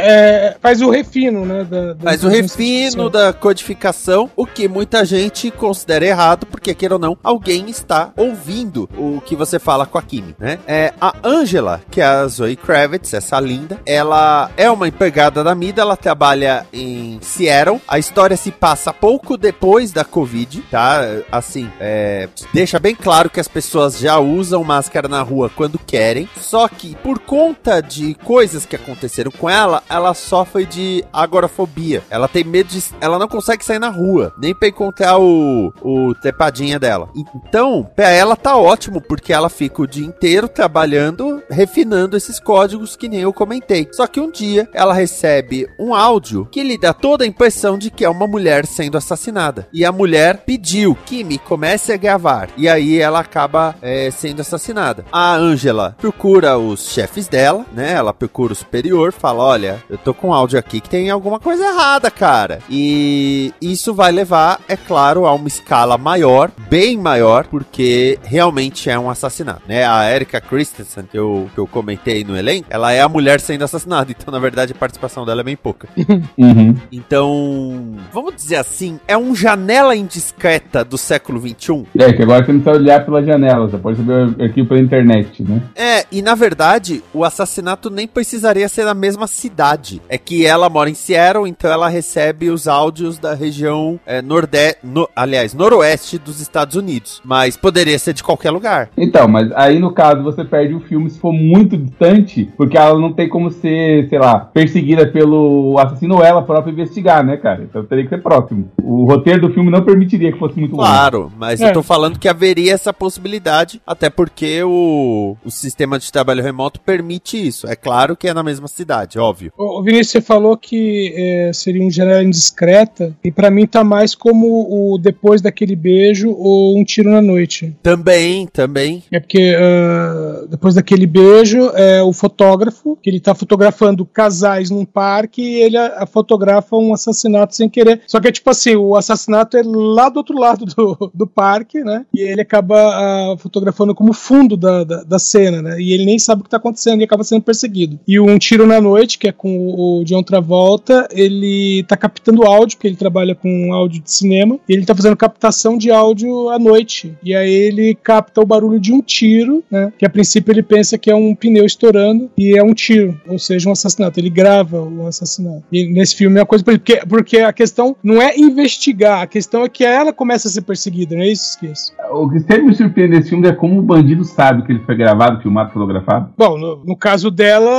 é, faz o refino, né? Da, da Faz o refino da codificação, o que muita gente considera errado, porque, queira ou não, alguém está ouvindo o que você fala com a Kimi, né? É, a Angela, que é a Zoe Kravitz, essa linda, ela é uma empregada da Mida, ela trabalha em Seattle. A história se passa pouco depois da Covid, tá? Assim, é, deixa bem claro que as pessoas já usam máscara na rua quando querem, só que por conta de coisas que aconteceram com ela, ela sofre de agorafobia. Ela tem medo de. Ela não consegue sair na rua, nem pra encontrar o, o trepadinha dela. Então, pra ela tá ótimo, porque ela fica o dia inteiro trabalhando, refinando esses códigos que nem eu comentei. Só que um dia ela recebe um áudio que lhe dá toda a impressão de que é uma mulher sendo assassinada. E a mulher pediu que me comece a gravar. E aí ela acaba é, sendo assassinada. A Angela procura os chefes dela, né? Ela procura o superior, fala: Olha, eu tô com um áudio aqui que tem alguma coisa errada, cara. E isso vai levar, é claro, a uma escala maior, bem maior, porque realmente é um assassinato, né? A Erika Christensen, que eu, que eu comentei no elenco, ela é a mulher sendo assassinada, então na verdade a participação dela é bem pouca. Uhum. Então, vamos dizer assim, é um janela indiscreta do século XXI. É, que agora você não precisa olhar pela janela, você pode saber aqui pela internet, né? É, e na verdade, o assassinato nem precisaria ser na mesma cidade. É que ela mora em Seattle, então ela recebe os áudios da região é, nordeste, no- aliás, noroeste dos Estados Unidos. Mas poderia ser de qualquer lugar. Então, mas aí no caso você perde o filme se for muito distante, porque ela não tem como ser, sei lá, perseguida pelo assassino ou ela própria investigar, né, cara? Então teria que ser próximo. O roteiro do filme não permitiria que fosse muito longe. Claro, mas É. eu tô falando que haveria essa possibilidade, até porque o, o sistema de trabalho remoto permite isso. É claro que é na mesma cidade, óbvio. O Vinícius, você falou que é, seria um janela indiscreta, e pra mim tá mais como o depois daquele beijo ou um tiro na noite. Também, também. É porque ah, depois daquele beijo, é o fotógrafo, que ele tá fotografando casais num parque e ele a, a fotografa um assassinato sem querer. Só que é tipo assim, o assassinato é lá do outro lado do, do parque, né? E ele acaba ah, fotografando como fundo da, da, da cena, né? E ele nem sabe o que tá acontecendo e acaba sendo perseguido. E Um Tiro na Noite, que é com o, o John Travolta, ele tá captando áudio, porque ele trabalha com áudio de cinema, e ele tá fazendo captação de áudio à noite. E aí ele capta o barulho de um tiro, né? Que a princípio ele pensa que é um pneu estourando e é um tiro, ou seja, um assassinato. Ele grava o assassinato. E nesse filme é uma coisa porque, porque a questão não é investigar, a questão é que ela começa a ser perseguida, não é isso, Esqueço? O que sempre me surpreende nesse filme é como o bandido sabe que ele foi gravado, filmado, fotografado. Bom, no, no caso dela,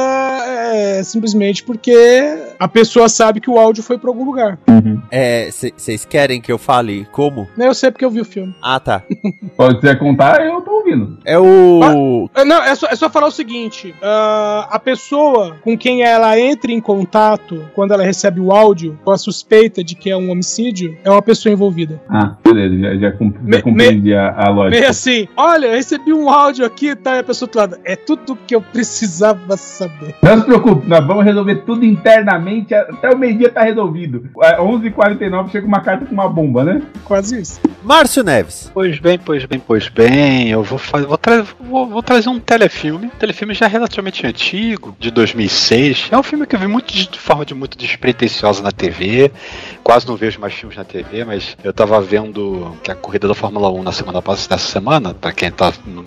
é simplesmente porque a pessoa sabe que o áudio foi pra algum lugar. É, vocês querem que eu fale como? Eu sei porque eu vi o filme. Ah, tá. Pode você contar, eu tô ouvindo. É o. Ah, Não, é só, é só falar o seguinte: ah, a pessoa com quem ela entra em contato quando ela recebe o áudio com a suspeita de que é um homicídio é uma pessoa envolvida. Ah, beleza, já, já, comp- já Me- compreendi a, a lógica. Meio assim, olha, eu recebi um áudio aqui, tá? E a pessoa do lado. É tudo que eu precisava saber. Não se preocupe, nós vamos resolver tudo internamente, até o meio-dia tá resolvido. É, 11h49 chega uma carta com uma bomba, né? Quase isso. Márcio Neves. Pois bem, pois bem, pois bem. Eu vou, fazer, vou, tra vou, vou trazer um telefilme. Um telefilme já relativamente antigo, de 2006. É um filme que eu vi muito de, de forma de muito despretensiosa na TV. Quase não vejo mais filmes na TV, mas eu tava vendo que a corrida da Fórmula 1 na semana passada, nessa semana, pra quem tá, não,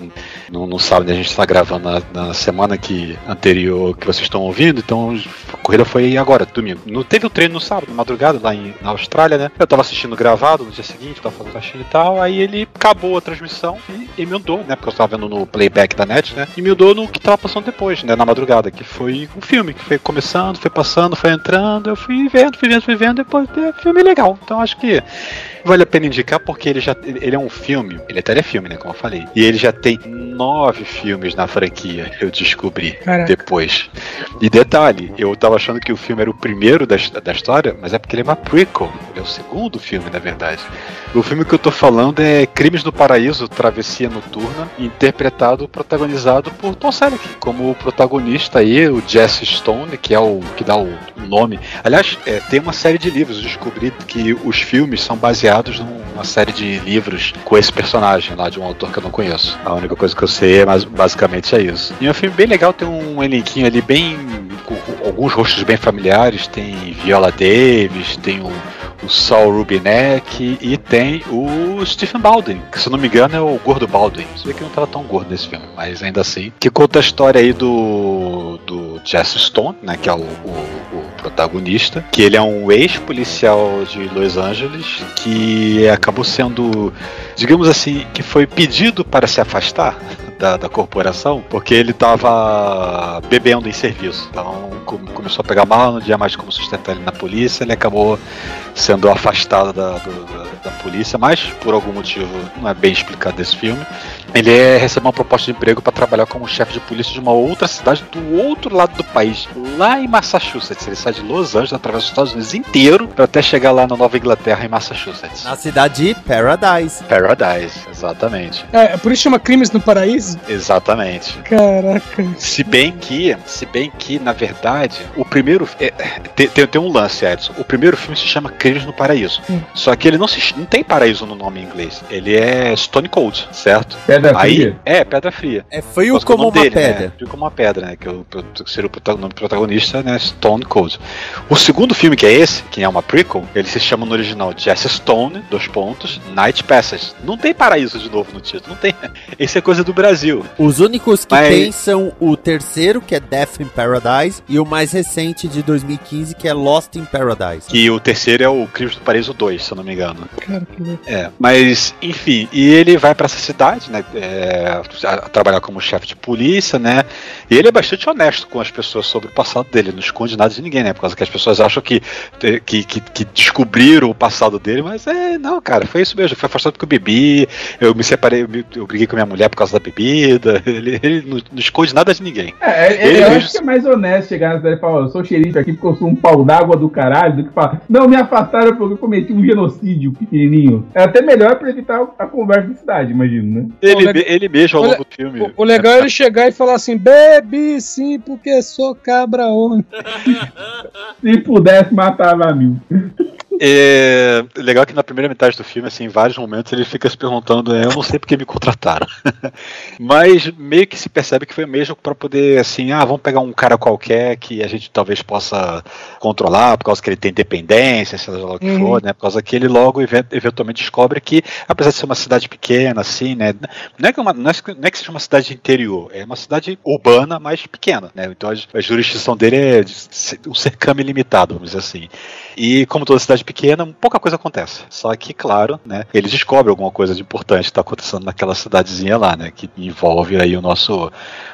não, não sabe, né, a gente tá gravando na, na semana que anterior que vocês estão ouvindo, então a corrida foi agora, domingo. Não teve o treino no sábado, na madrugada, lá em, na Austrália, né? Eu tava assistindo gravado no dia seguinte, tava fazendo faxina e tal, aí ele acabou a transmissão e emendou, né? Porque eu tava vendo no playback da net, né? E emendou no que tava passando depois, né? Na madrugada, que foi um filme que foi começando, foi passando, foi entrando, eu fui vendo, fui vendo, fui vendo, depois é filme legal. Então acho que vale a pena indicar porque ele já ele é um filme, ele é telefilme, né, como eu falei. E ele já tem nove filmes na franquia, eu descobri Caraca. depois. E detalhe, eu tava achando que o filme era o primeiro da, da história, mas é porque ele é uma prequel, é o segundo filme, na verdade. O filme que eu tô falando é Crimes no Paraíso, Travessia Noturna, interpretado, protagonizado por Tom Selleck, como o protagonista aí, o Jesse Stone, que é o que dá o nome. Aliás, é, tem uma série de livros, eu descobri que os filmes são baseados numa série de livros com esse personagem lá, de um autor que eu não conheço. A única coisa que eu sei é, mas basicamente é isso. E é um filme bem legal, tem um elenquinho ali bem. com alguns rostos bem familiares, tem Viola Davis, tem o o Saul Rubinek e tem o Stephen Baldwin, que se não me engano é o Gordo Baldwin. Você vê que não tava tão gordo nesse filme, mas ainda assim. Que conta a história aí do, do Jesse Stone, né, que é o, o- o protagonista, que ele é um ex-policial de Los Angeles que acabou sendo, digamos assim, que foi pedido para se afastar da, da corporação porque ele estava bebendo em serviço. Então com- começou a pegar mal, não tinha mais como sustentar ele na polícia, ele acabou sendo afastado da, do- da- da polícia, mas por algum motivo não é bem explicado desse filme. Ele é, recebeu uma proposta de emprego para trabalhar como chefe de polícia de uma outra cidade do outro lado do país, lá em Massachusetts. Ele sai de Los Angeles, atravessa os Estados Unidos inteiro para até chegar lá na Nova Inglaterra, em Massachusetts. Na cidade de Paradise. Paradise, exatamente. É, é por isso chama Crimes no Paraíso? Exatamente. Caraca. Se bem que, se bem que, na verdade, o primeiro. é, tem, tem, tem um lance, Edson. O primeiro filme se chama Crimes no Paraíso. Hum. Só que ele não, se, não tem paraíso no nome em inglês. Ele é Stone Cold, certo? Pedra Aí, fria. é, pedra fria. É frio como uma dele, né? pedra. Frio como uma pedra, né? Que é o, que seria o nome do protagonista, né? Stone Cold. O segundo filme, que é esse, que é uma prequel, ele se chama no original Jesse Stone, dois pontos, Night Passage. Não tem paraíso de novo no título, não tem. Esse é coisa do Brasil. Os únicos que Mas- tem são o terceiro, que é Death in Paradise, e o mais recente de 2015, que é Lost in Paradise. Que o terceiro é o Crimes do Paraíso 2, se eu não me engano. Cara, que. É, mas enfim, e ele vai pra essa cidade, né, é, a- trabalhar como chefe de polícia, né, e ele é bastante honesto com as pessoas sobre o passado dele, não esconde nada de ninguém, né, por causa que as pessoas acham que, que, que, que descobriram o passado dele, mas é, não, cara, foi isso mesmo, foi afastado porque eu bebi, eu me separei, eu, me- eu briguei com minha mulher por causa da bebida, ele, ele não, não esconde nada de ninguém. É, é, Ele eu mesmo- acho que é mais honesto chegar na cidade e falar, "Ó, eu sou xerife aqui porque eu sou um pau d'água do caralho, do que falar, não, me afastaram porque eu cometi um genocídio pequenininho. É até melhor pra evitar a conversa da cidade, imagino, né? Ele, Olha- ele mesmo ao longo do filme. O, o legal é ele chegar e falar assim: bebi sim, porque sou cabra homem. Se pudesse, matava mil. É legal que na primeira metade do filme, assim, em vários momentos ele fica se perguntando, é, eu não sei porque me contrataram. Mas meio que se percebe que foi mesmo para poder, assim, ah, vamos pegar um cara qualquer que a gente talvez possa controlar, por causa que ele tem dependência, seja lá o que Uhum. for, né? Por causa que ele logo event- eventualmente descobre que, apesar de ser uma cidade pequena, assim, né? Não é que, é uma, não é não é que seja uma cidade interior, é uma cidade urbana, mas pequena, né? Então a, a jurisdição dele é um cercame limitado, vamos dizer assim. E como toda cidade pequena, pouca coisa acontece. Só que, claro, né, eles descobrem alguma coisa de importante que tá acontecendo naquela cidadezinha lá, né, que envolve aí o nosso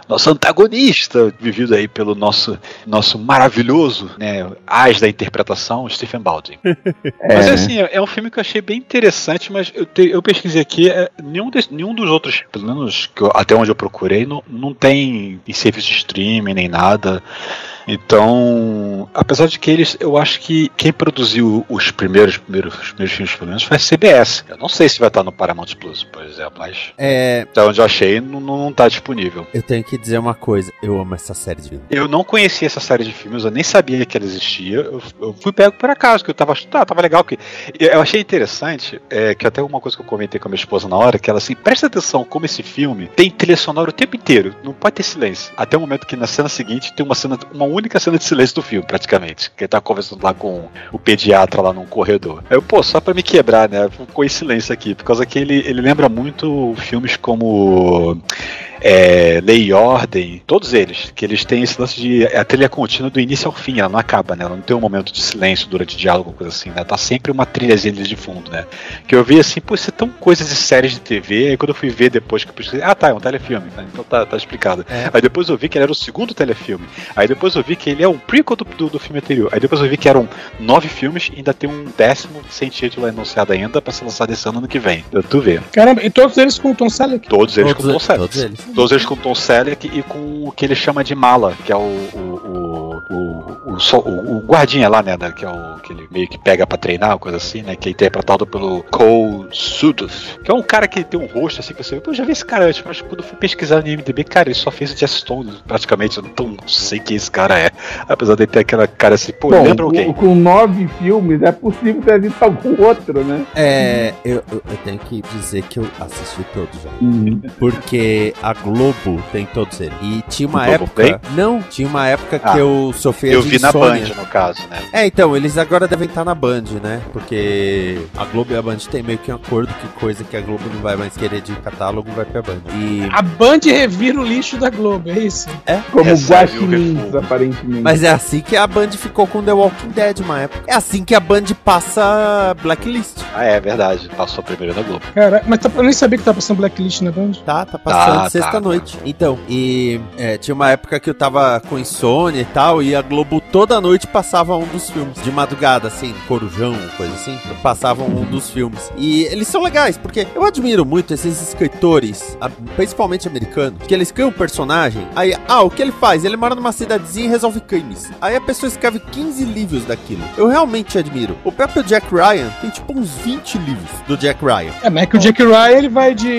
nosso antagonista, vivido aí pelo nosso nosso maravilhoso, né, as da interpretação, Stephen Baldwin. É, Mas assim, é um filme que eu achei bem interessante, mas eu, te- eu pesquisei aqui, é, nenhum, des- nenhum dos outros, pelo menos que eu- até onde eu procurei, não, não tem em serviço de streaming nem nada. Então, apesar de que eles, eu acho que quem produziu os primeiros, primeiros, os primeiros filmes, pelo menos, foi a CBS. Eu não sei se vai estar no Paramount Plus, por exemplo, mas É, até onde eu achei, não, não tá disponível. eu tenho que dizer uma coisa, eu amo essa série de filmes. Eu não conhecia essa série de filmes, eu nem sabia que ela existia. Eu, eu fui pego por acaso, que eu tava, tá, tava legal. Que, eu achei interessante, é, que até uma coisa que eu comentei com a minha esposa na hora, que ela assim, presta atenção como esse filme tem trilha sonora o tempo inteiro, não pode ter silêncio. Até o momento que na cena seguinte tem uma cena, uma única cena de silêncio do filme, praticamente. Que ele tá conversando lá com o pediatra lá num corredor. Aí eu, pô, só pra me quebrar, né? Ficou em silêncio aqui, por causa que ele, ele lembra muito filmes como é, Lei e Ordem, todos eles, que eles têm esse lance de a trilha contínua do início ao fim, ela não acaba, né? Ela não tem um momento de silêncio durante diálogo, coisa assim, né? Tá sempre uma trilhazinha de fundo, né? Que eu vi assim, pô, isso é tão coisas de séries de TV, aí quando eu fui ver depois que eu pesquisei, ah tá, é um telefilme, né? então tá, tá explicado. É. Aí depois eu vi que ele era o segundo telefilme, aí depois eu vi que ele é um prequel do, do, do filme anterior, aí depois eu vi que eram nove filmes e ainda tem um décimo sem título anunciado ainda pra ser lançado esse ano, ano que vem. Eu tu vê. Caramba, e todos eles com o Tom Selleck. Todos eles Todos- com Tom Selleck. todos eles. Todos eles com Tom Selleck e com o que ele chama de mala, que é o. o, o, o, o, guardinha lá, né? da- Que é o que ele meio que pega pra treinar, coisa assim, né? Que é interpretado pelo Cole Sudduth, que é um cara que tem um rosto assim que você. Pô, eu já vi esse cara antes, mas quando eu fui pesquisar no IMDB, cara, ele só fez o Jess Stone praticamente. Eu não, não sei quem esse cara é. Apesar de ter aquela cara assim, pô, Bom, lembra com, alguém? com nove filmes é possível ter visto algum outro, né? É, eu, eu, eu tenho que dizer que eu assisti todos já. Uhum. Porque a Globo tem todos eles. E tinha uma O Globo época. Não, tinha uma época que Ah, eu sofria Eu vi na. Band, no caso, né? É, então, eles agora devem estar na Band, né? Porque a Globo e a Band tem meio que um acordo que coisa que a Globo não vai mais querer de catálogo vai pra Band. E... A Band revira o lixo da Globo, é isso? Como Recebe o guaxinins, aparentemente. Mas é assim que a Band ficou com The Walking Dead uma época. É assim que a Band passa Blacklist. Ah, é verdade. Passou primeiro da Globo. Cara, mas tá- eu nem sabia que tá passando Blacklist na Band. Tá, tá passando Tá, sexta-noite. Então, e é, tinha uma época que eu tava com insônia e tal, e a Globo toda noite passava um dos filmes. De madrugada, assim, Corujão, coisa assim. Passavam um dos filmes. E eles são legais, porque eu admiro muito esses escritores, principalmente americanos, que eles criam um personagem, aí, ah, o que ele faz? Ele mora numa cidadezinha e resolve crimes. Aí a pessoa escreve 15 livros daquilo. Eu realmente admiro. O próprio Jack Ryan tem tipo uns 20 livros do Jack Ryan. É, mas é que o Jack Ryan ele vai de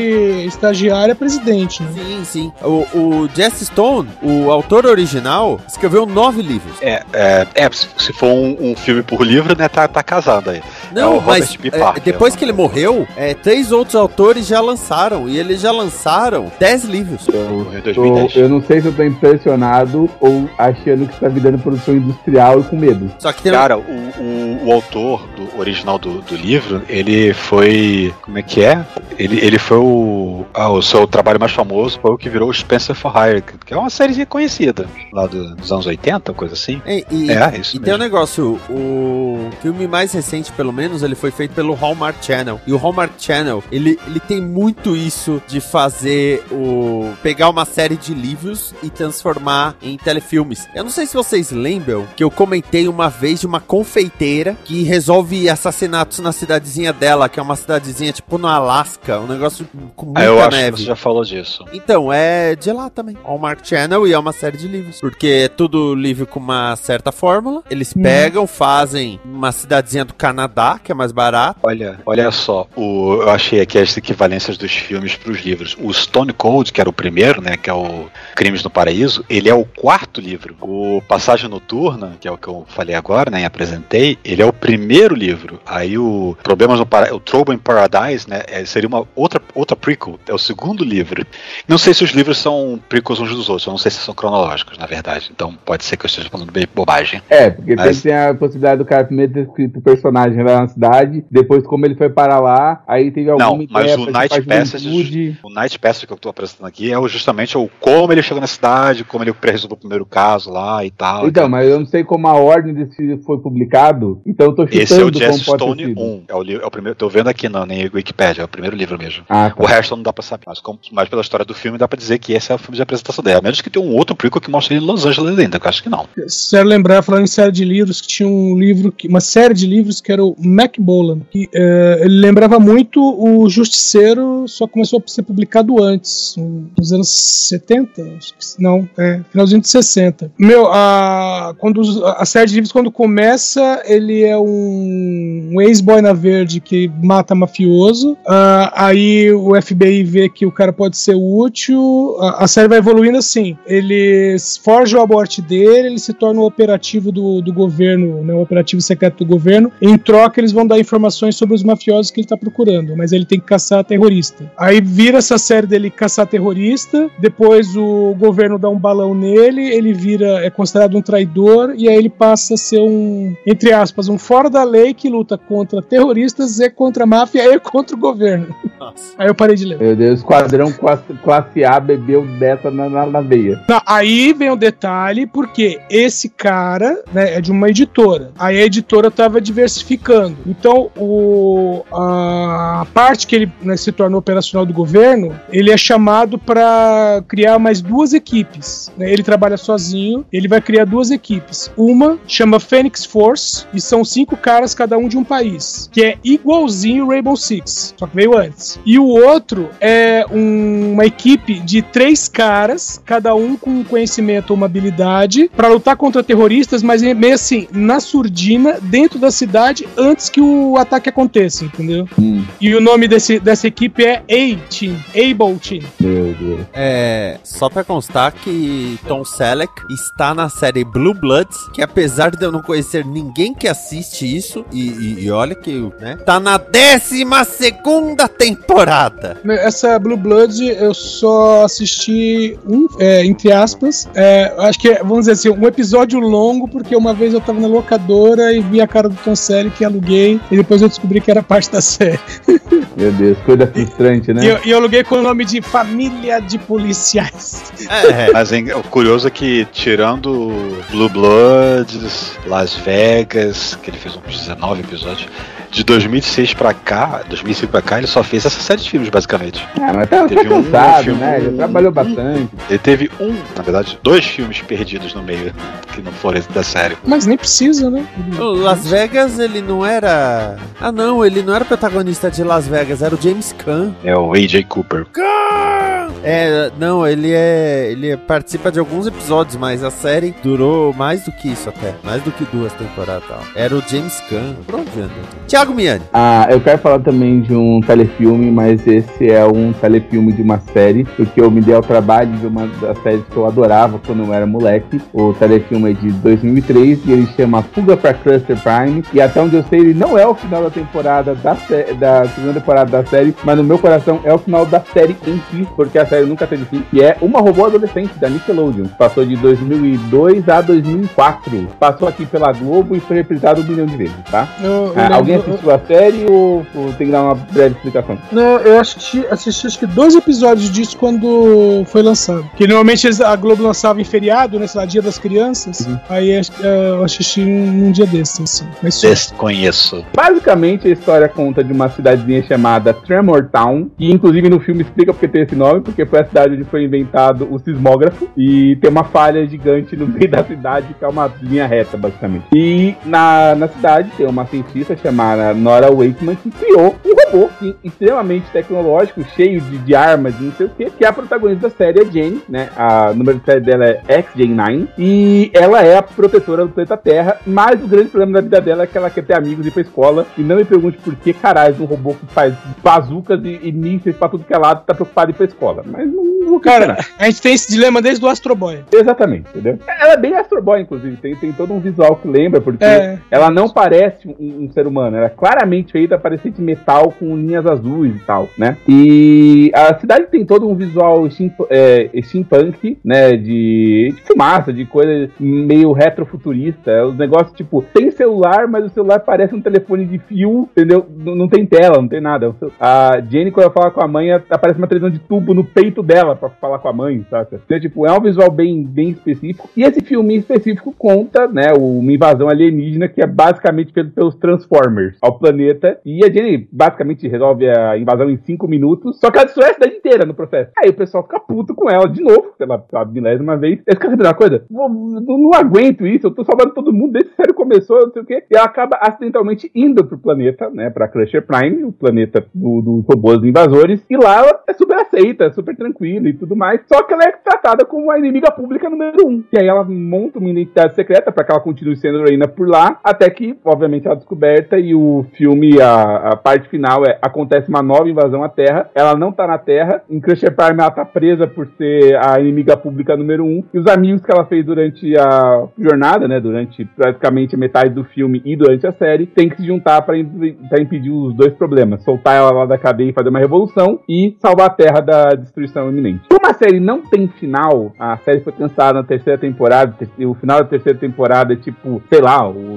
estagiário a presidente, né? Sim, sim. O, o Jesse Stone, o autor original, escreveu nove livros. É, é, é, se for um, um filme por livro, né, tá, tá casado aí. É Não, mas é, Parker, depois que ele morreu, é, três outros autores já lançaram. E eles já lançaram dez livros. Em Tô- 2010. eu não sei se eu tô impressionado ou achando que está virando produção industrial e com medo. Só que tem Cara, o, o, o autor do original do, do livro, ele foi. Como é que é? Ele, ele foi o. Ah, o seu trabalho mais famoso foi o que virou o Spencer for Hire, que é uma série conhecida lá do- dos anos 80, coisa assim. E, e- É, isso e tem um negócio, o filme mais recente, pelo menos, ele foi feito pelo Hallmark Channel. E o Hallmark Channel, ele, ele tem muito isso de fazer o. pegar uma série de livros e transformar em telefilmes. Eu não sei se vocês lembram que eu comentei uma vez de uma confeiteira que resolve assassinatos na cidadezinha dela, que é uma cidadezinha tipo no Alasca, um negócio com muita Ah, eu acho neve. que você já falou disso. Então, é de lá também. Hallmark Channel e é uma série de livros. Porque é tudo livro com uma certa fórmula. Eles pegam, fazem uma cidadezinha do Canadá, que é mais barato. Olha, olha só, o, eu achei aqui as equivalências dos filmes para os livros. O Stone Cold, que era o primeiro, né, que é o Crimes no Paraíso, ele é o quarto livro. O Passagem Noturna, que é o que eu falei agora, né, e apresentei, ele é o primeiro livro. Aí o Problemas no Para... O Trouble in Paradise, né? é- seria uma outra, outra prequel. É o segundo livro. Não sei se os livros são prequels uns dos outros. Eu não sei se são cronológicos, na verdade. Então pode ser que eu esteja falando bem bobagem. É, porque Mas- tem, a possibilidade do cara primeiro ter escrito o personagem lá na cidade, depois como ele foi para lá, aí teve alguma Não, mas o Night Passage, o Night Passage que eu tô apresentando aqui é justamente o como ele chegou na cidade, como ele resolveu o primeiro caso lá e tal. Então, mas eu não sei como a ordem desse foi publicado, então eu tô chutando Esse é o ter Stone sido. 1. É o, é o primeiro. Tô vendo aqui na nem Wikipedia, é o primeiro livro mesmo. Ah, tá. O resto não dá pra saber. Mas, como- mas pela história do filme, dá pra dizer que esse é o filme de apresentação dela. A menos que tenha um outro prequel que mostre ele em Los Angeles ainda, que eu acho que não. Quero lembrar, falando em série de livros, que tinha um livro, que, uma série de livros que era o Macmillan, que eh, ele lembrava muito o Justiceiro, só começou a ser publicado antes, nos anos 70, acho que- não, é, finalzinho de 60. Meu, a, quando a série de livros, quando começa, ele é um, um ex-boina verde que mata mafioso, ah, aí o FBI vê que o cara pode ser útil, a, a série vai evoluindo assim, ele forja a morte dele, ele se torna um operativo do, do governo, né, um operativo secreto do governo, em troca eles vão dar informações sobre os mafiosos que ele tá procurando, mas ele tem que caçar terrorista. Aí vira essa série dele caçar terrorista, depois o governo dá um balão nele, ele vira, é considerado um traidor, e aí ele passa a ser um, entre aspas, um fora da lei que luta contra terroristas e contra a máfia e contra o governo. Aí eu parei de ler. Meu Deus, Esquadrão classe, classe A bebeu dessa na, na, na veia. Não, aí vem o detalhe, porque esse cara né, é de uma editora. Aí a editora estava diversificando. Então, o, a parte que ele né, se torna operacional do governo, ele é chamado para criar mais duas equipes. né? Ele trabalha sozinho, ele vai criar duas equipes. Uma chama Phoenix Force, e são cinco caras, cada um de um país, que é igualzinho Rainbow Six, só que veio antes. E o outro é um- uma equipe de três caras, cada um com um conhecimento ou uma habilidade, para lutar contra terroristas, mas é meio assim, na surdina, dentro da cidade, antes que o ataque aconteça, entendeu? Hum, E o nome desse, dessa equipe é A-Team, Able Team. meu Deus. É, só pra constar que Tom Selleck está na série Blue Bloods, que apesar de eu não conhecer ninguém que assiste isso, e, e- e olha que, né, tá na décima segunda temporada. Essa Blue Blood eu só assisti um, é, entre aspas, é, acho que é, vamos dizer assim, um episódio longo, porque uma vez eu tava na locadora e vi a cara do Tom Selleck que aluguei, e depois eu descobri que era parte da série. Meu Deus, coisa frustrante, né? E eu, e eu aluguei com o nome de Família de Policiais. É, Mas hein, o curioso é que, tirando Blue Bloods, Las Vegas, que ele fez uns 19 episódios, de 2006 pra cá, 2005 pra cá, ele só fez essa série de filmes, basicamente. Ah, mas tá, tá Teve um cansado, filme- né? Já trabalhou bastante. Ele teve um, na verdade, dois filmes perdidos no meio, que não foram da série. Mas nem precisa, né? o Las Vegas, ele não era... Ah não, ele não era protagonista de Las Vegas, era o James Caan. É o A.J. Cooper. É, não, ele é. Ele participa de alguns episódios, mas a série durou mais do que isso até. Mais do que duas temporadas tal. Era o James Caan. Por onde anda? Thiago Miani. Ah, eu quero falar também de um telefilme, mas esse é um telefilme de uma série, porque eu me dei ao trabalho de uma das séries que eu adorava quando eu era moleque. O telefilme é de 2003 e ele chama Fuga pra Cluster Prime. E até onde eu sei, ele não é o final da temporada da, da segunda temporada da série, mas no meu coração é o final da série em si, porque a série nunca teve fim. E é uma robô adolescente da Nickelodeon. Passou de 2002 a 2004. Passou aqui pela Globo e foi reprisado um milhão de vezes, tá? Eu, eu Ah, alguém assistiu a série ou, ou tem que dar uma breve explicação? Não, eu assisti, assisti acho que dois episódios disso quando foi lançado. Que normalmente a Globo lançava em feriado, né? Sei lá, Dia das Crianças. Uhum. Aí que, eu assisti num, dia desses, assim. Mas. Desconheço. Basicamente, a história conta de uma cidadezinha chamada Tremor Town, que inclusive no filme explica porque tem esse nome, porque foi a cidade onde foi inventado o sismógrafo, e tem uma falha gigante no meio da cidade, que é uma linha reta, basicamente. E na, na cidade tem uma cientista chamada Nora Wakeman, que criou um robô sim, extremamente tecnológico, cheio de, de armas e não sei o que, que é a protagonista da série, a Jane, né? A número de série dela é XJ9, e ela é a protetora do planeta Terra, mas o grande problema da vida dela é que ela quer ter amigos e ir pra escola, e não me pergunte por que caralho um robô que faz bazucas e, e mísseis pra tudo que é lado tá preocupado em ir pra escola. Mas não, vou Cara, a gente tem esse dilema desde o Astro Boy. Exatamente, entendeu? Ela é bem Astro Boy, inclusive. Tem, tem todo um visual que lembra, porque É. ela não parece um, um ser humano. Ela é claramente feita parecer de metal com linhas azuis e tal, né? E a cidade tem todo um visual steamp- é, steampunk, né? De, de fumaça, de coisa meio retrofuturista. Os negócios, tipo, tem celular, mas o celular parece um telefone de fio, entendeu? Não, não tem tela, não tem nada. A Jenny, quando ela fala com a mãe, aparece uma televisão de tubo no peito dela pra falar com a mãe, saca? Então, tipo, é um visual bem, bem específico. E esse filme em específico conta, né, uma invasão alienígena que é basicamente feita pelos Transformers ao planeta. E a Jenny basicamente resolve a invasão em cinco minutos, só que ela destrói a cidade inteira no processo. Aí o pessoal fica puto com ela de novo, pela, milésima vez. Eles saber de uma coisa? Não, não aguento isso, eu tô salvando todo mundo desde que a série começou, não sei o quê. E ela acaba acidentalmente indo pro planeta, né, pra Crusher Prime, o planeta do- dos robôs invasores. E lá ela é super aceita, super tranquila e tudo mais. Só que ela é tratada como a inimiga pública número um. E aí ela monta uma identidade secreta pra que ela continue sendo heroína por lá, até que, obviamente, ela é descoberta e o filme, a, a parte final é acontece uma nova invasão à Terra. Ela não tá na Terra. Em Crusher Prime ela tá presa por ser a inimiga pública número um. E os amigos que ela fez durante a jornada, né, durante praticamente metade do filme e durante a série, tem que se juntar pra impedir os dois problemas: soltar ela lá da cadeia e fazer uma revolução e salvar a Terra da destruição iminente. Como a série não tem final, a série foi cancelada na terceira temporada, e o final da terceira temporada é tipo, sei lá, o,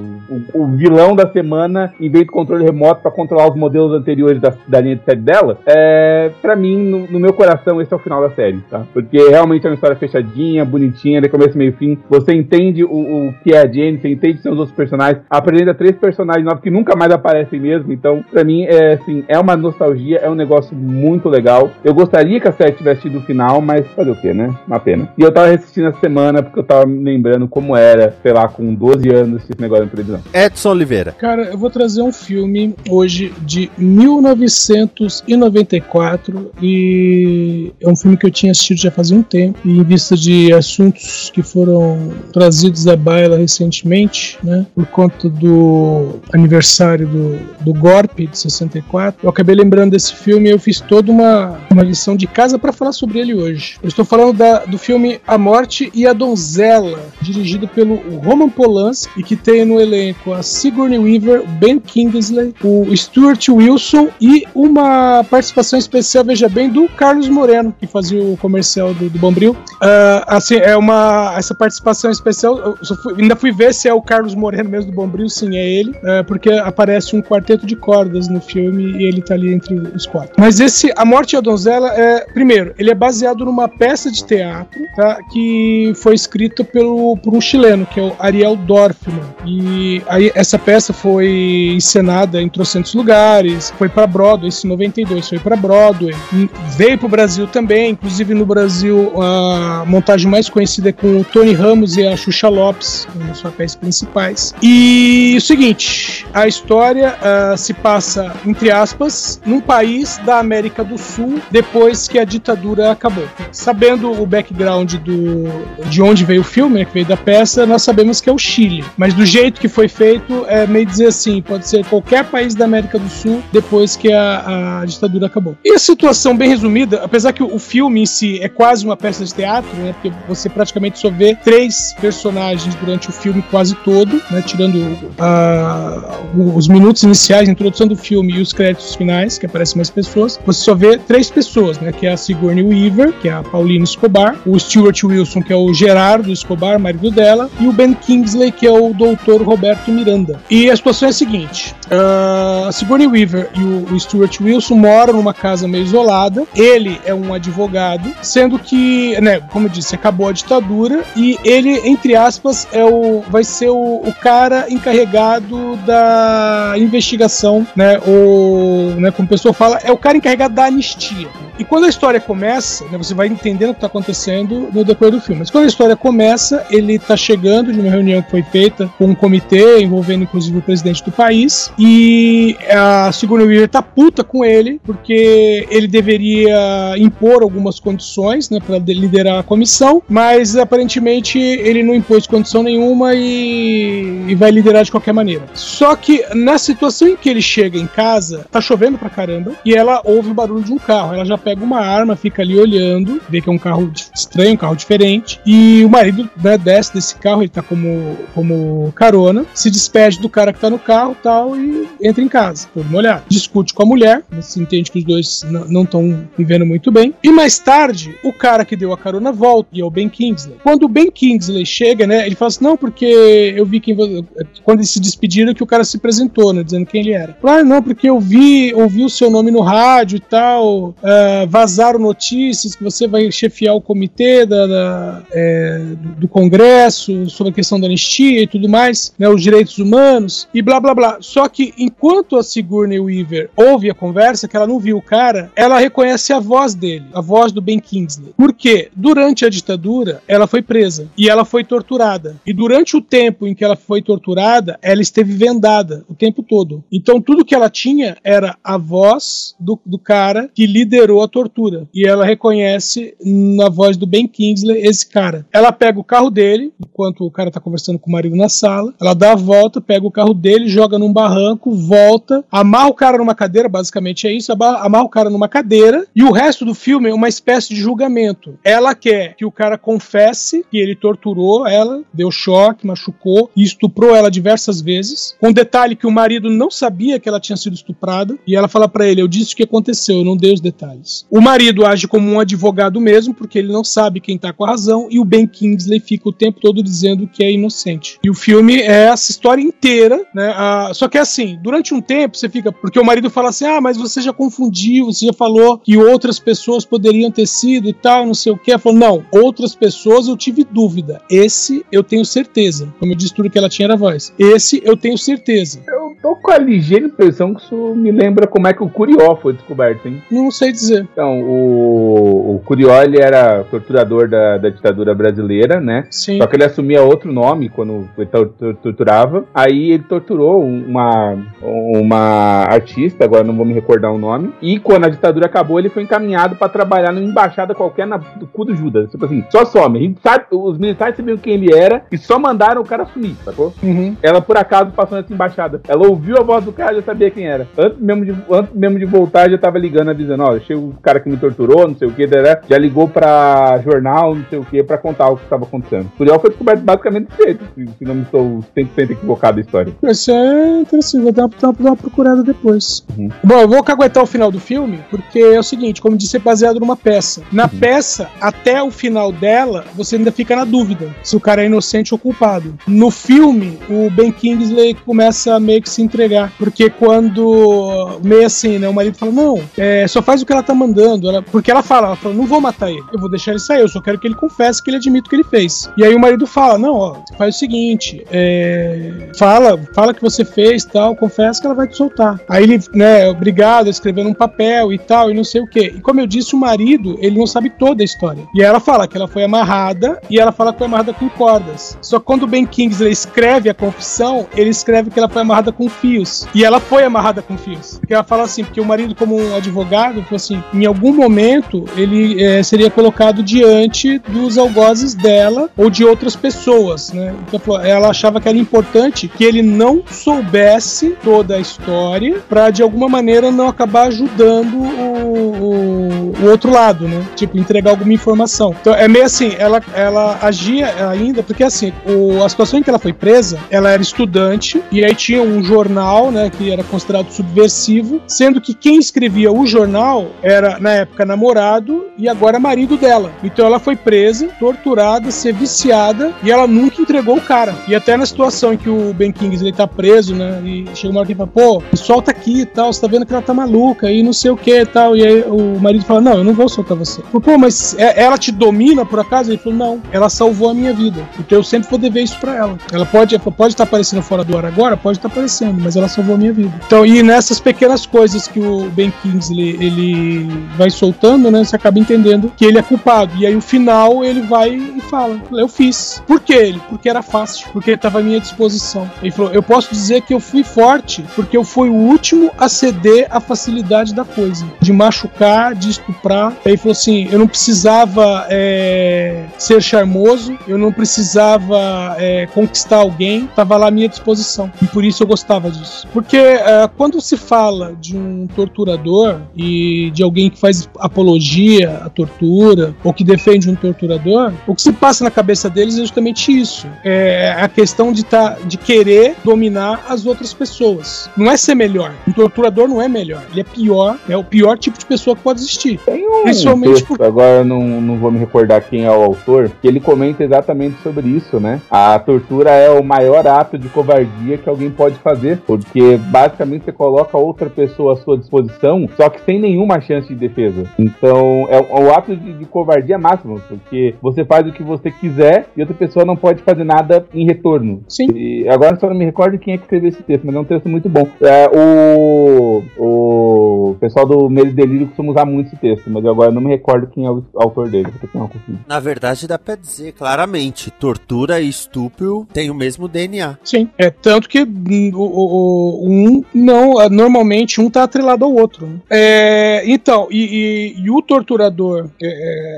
o- o vilão da semana inventa o controle remoto pra controlar os modelos anteriores da, da linha de série dela. É, pra mim, no, no meu coração, esse é o final da série, tá? Porque realmente é uma história fechadinha, bonitinha, de começo, meio fim. Você entende o, o que é a Jenny, você entende seus outros personagens, apresenta três personagens novos que nunca mais aparecem mesmo. Então, pra mim, é assim, é uma nostalgia, é um negócio muito legal. Eu gostaria que a série tivesse tido o final, mas fazer o quê, né? Uma pena. E eu tava assistindo essa semana porque eu tava me lembrando como era, sei lá, com 12 anos, esse negócio na televisão. Edson Oliveira. Cara, eu vou trazer um filme hoje de 1994 e é um filme que eu tinha assistido já fazia um tempo e em vista de assuntos que foram trazidos à baila recentemente, né, por conta do aniversário do, do Golpe de 64, eu acabei lembrando desse filme e eu fiz toda uma, uma lição de casa para falar sobre ele hoje. Eu estou falando da- do filme A Morte e a Donzela, dirigido pelo Roman Polanski e que tem no elenco a Sigourney Weaver, Ben Kingsley, o Stuart Wilson e uma participação especial, veja bem, do Carlos Moreno, que fazia o comercial do, do Bombril. Ah, assim, é uma essa participação especial, fui- ainda fui ver se é o Carlos Moreno mesmo do Bombril, sim, é ele, ah, porque aparece um quarteto de cordas no filme e ele tá ali entre os quatro. Mas esse A Morte e a Donzela é, primeiro, ele é baseado numa peça de teatro, tá, que foi escrita pelo por um chileno, que é o Ariel Dorfman. E aí essa peça foi encenada em trocentos lugares, foi para Broadway, esse 92 foi para Broadway, Hum, veio pro Brasil também, inclusive no Brasil a montagem mais conhecida é com o Tony Ramos e a Xuxa Lopes, um dos papéis principais. E o seguinte, a história ah, se passa, entre aspas, num país da América do Sul depois que a ditadura acabou. Sabendo o background do, de onde veio o filme, né, que veio da peça, nós sabemos que é o Chile. Mas do jeito que foi feito, é meio dizer assim, pode ser qualquer país da América do Sul depois que a, a ditadura acabou. E a situação bem resumida, apesar que o, filme em si é quase uma peça de teatro, né, porque você praticamente só vê três personagens durante o filme quase todo, né, tirando ah, os minutos iniciais, a introdução do filme e os créditos finais, que aparecem mais pessoas, você só vê três pessoas, né, que é a Sigourney Weaver, que é a Paulina Escobar, o Stuart Wilson, que é o Gerardo Escobar, marido dela, e o Ben Kingsley, que é o doutor Roberto Miranda. E a situação é a seguinte: ah, a Sigourney Weaver e o, o Stuart Wilson moram numa casa meio isolada. Ele é um advogado, sendo que, né, como eu disse, acabou a ditadura e ele, entre aspas, é o, vai ser o, o cara encarregado da investigação, né, ou, né, como o pessoal fala, é o cara encarregado da anistia. E quando a história começa, né, você vai entendendo o que está acontecendo no decorrer do filme. Mas quando a história começa, ele está chegando de uma reunião que foi feita com um comitê envolvendo inclusive o presidente do país. E a Sigourney Weaver tá puta com ele, porque ele deveria impor algumas condições, né, para liderar a comissão, mas aparentemente ele não impôs condição nenhuma e, e vai liderar de qualquer maneira. Só que na situação em que ele chega em casa, tá chovendo pra caramba, e ela ouve o barulho de um carro. Ela já pega uma arma, fica ali olhando, vê que é um carro estranho, um carro diferente, e o marido né, desce desse carro, ele tá como, como carona, se despede do cara que tá no carro tal, e entra em casa, todo molhado. Discute com a mulher, se entende que os dois não estão vivendo muito bem. E mais tarde, o cara que deu a carona volta, e é o Ben Kingsley. Quando o Ben Kingsley chega, né, ele fala assim: não, porque eu vi quem. Quando eles se despediram, que o cara se apresentou, né, dizendo quem ele era. Ah, não, porque eu vi, ouvi o seu nome no rádio e tal, uh, vazaram notícias que você vai chefiar o comitê da, da é, do Congresso sobre a questão da anistia e tudo mais, né, os direitos humanos e blá blá blá. Só que enquanto a Sigourney Weaver ouve a conversa, que ela não viu o cara, ela reconhece a voz dele, a voz do Ben Kingsley. Porque durante a ditadura, ela foi presa e ela foi torturada. E durante o tempo em que ela foi torturada, ela esteve vendada o tempo todo. Então tudo que ela tinha era a voz do, do cara que liderou a tortura. E ela reconhece na voz do Ben Kingsley esse cara. Ela pega o carro dele, enquanto o cara tá conversando com o marido na sala, ela dá a volta, pega o carro dele, joga num barranco, volta, amarra o cara numa cadeira, basicamente é isso, amarra o cara numa cadeira, e o resto do filme é uma espécie de julgamento. Ela quer que o cara confesse que ele torturou ela, deu choque, machucou e estuprou ela diversas vezes, com detalhe que o marido não sabia que ela tinha sido estuprada, e ela fala para ele: Eu disse o que aconteceu, eu não dei os detalhes. O marido age como um advogado mesmo, porque ele não sabe quem tá com a razão, e o Ben Kingsley fica o tempo todo dizendo que é inocente. E o filme é essa história inteira, né? Ah, só que é assim, durante um tempo você fica. Porque o marido fala assim: ah, mas você já confundiu, você já falou que outras pessoas poderiam ter sido e tal, não sei o que. Falou: não, outras pessoas eu tive dúvida. Esse eu tenho certeza. Como eu disse, tudo que ela tinha era voz. Esse eu tenho certeza. Eu tô com a ligeira impressão que isso me lembra como é que o Curió foi descoberto, hein? Não sei dizer. Então, o, o Curió ele era torturador da, da ditadura brasileira, né? Sim. Só que ele assumia outro nome quando ele torturava. Aí ele torturou uma, uma artista, agora não vou me recordar o nome. E quando a ditadura acabou, ele foi encaminhado para trabalhar numa embaixada qualquer na, do cu do Judas. Tipo assim, só some. Sabe, os militares sabiam quem ele era e só mandaram o cara sumir, sacou? Uhum. Ela, por acaso, passou nessa embaixada. Ela ouviu a voz do cara e já sabia quem era. Antes mesmo de, antes mesmo de voltar, já tava ligando, avisando: ó, chega o cara que me torturou, não sei o que, já ligou pra jornal, não sei o que, pra contar o que estava acontecendo. O Curiel foi descoberto basicamente desse jeito, se, se não me estou 100% equivocado a história. Isso é interessante, vou dar, dar uma procurada depois. Uhum. Bom, eu vou caguetar o final do filme, porque é o seguinte, como disse, é baseado numa peça. Na Uhum. peça, até o final dela, você ainda fica na dúvida se o cara é inocente ou culpado. No filme, o Ben Kingsley começa a meio que se entregar, porque quando, meio assim, né, o marido fala, não, é, só faz o que ela tá mandando, ela- porque ela fala, ela fala, não vou matar ele, eu vou deixar ele sair, eu só quero que ele confesse que ele admite o que ele fez. E aí o marido fala, não, ó, faz o seguinte, é, fala, fala que você fez, tal, confessa que ela vai te soltar. Aí ele, né, é obrigado a escrever num papel e tal, e não sei o que. E como eu disse, o marido, ele não sabe toda a história. E ela fala que ela foi amarrada, e ela fala que foi amarrada com cordas. Só que quando o Ben Kingsley escreve a confissão, ele escreve que ela foi amarrada com fios. E ela foi amarrada com fios. Porque ela fala assim, porque o marido, como um advogado, falou assim, em algum momento ele eh, seria colocado diante dos algozes dela ou de outras pessoas, né? Então ela achava que era importante que ele não soubesse toda a história para de alguma maneira não acabar ajudando o, o, o outro lado, né? Tipo, entregar alguma informação. Então é meio assim, ela, ela agia ainda, porque assim, o, a situação em que ela foi presa, ela era estudante e aí tinha um jornal, né, que era considerado subversivo, sendo que quem escrevia o jornal era, na época, namorado e agora marido dela. Então ela foi presa, torturada, ser viciada e ela nunca entregou o cara. E até na situação em que o Ben Kingsley tá preso, né, e chega uma hora que ele fala, pô, solta aqui e tal, você tá vendo que ela tá maluca e não sei o que e tal. E aí o marido fala, não, eu não vou soltar você. Falou, Pô, mas é- ela te domina por acaso? Ele falou, não, ela salvou a minha vida. Então eu sempre vou dever isso pra ela. Ela pode pode estar aparecendo fora do ar agora, pode estar aparecendo. morrendo, mas ela salvou a minha vida. Então, e nessas pequenas coisas que o Ben Kingsley ele vai soltando, né? Você acaba entendendo que ele é culpado. E aí, o final, ele vai e fala: Eu fiz. Por que ele? Porque era fácil, porque estava à minha. Ele falou: Eu posso dizer que eu fui forte, porque eu fui o último a ceder à facilidade da coisa, de machucar, de estuprar. Ele falou assim: Eu não precisava é, ser charmoso, eu não precisava é, conquistar alguém, estava lá à minha disposição. E por isso eu gostava disso. Porque é, quando se fala de um torturador e de alguém que faz apologia à tortura ou que defende um torturador, o que se passa na cabeça deles é justamente isso. É a questão de, de querer dominar as outras pessoas. Não é ser melhor. Um torturador não é melhor. Ele é pior. É o pior tipo de pessoa que pode existir. Tem um Principalmente texto, por- agora eu não, não vou me recordar quem é o autor, que ele comenta exatamente sobre isso, né? A tortura é o maior ato de covardia que alguém pode fazer, porque basicamente você coloca outra pessoa à sua disposição, só que sem nenhuma chance de defesa. Então é o, o ato de, de covardia máximo, porque você faz o que você quiser e outra pessoa não pode fazer nada em retorno. Sim. E agora só não me recordo quem é que escreveu esse texto, mas é um texto muito bom. É, o, o pessoal do Medo e Delírio costuma usar muito esse texto, mas eu agora não me recordo quem é o autor dele. Na verdade, dá pra dizer claramente: tortura e estupro têm o mesmo DNA. Sim. É tanto que hum, o, o- o- um não, ah, normalmente um tá atrelado ao outro. né? É, então, e, e- e o torturador é,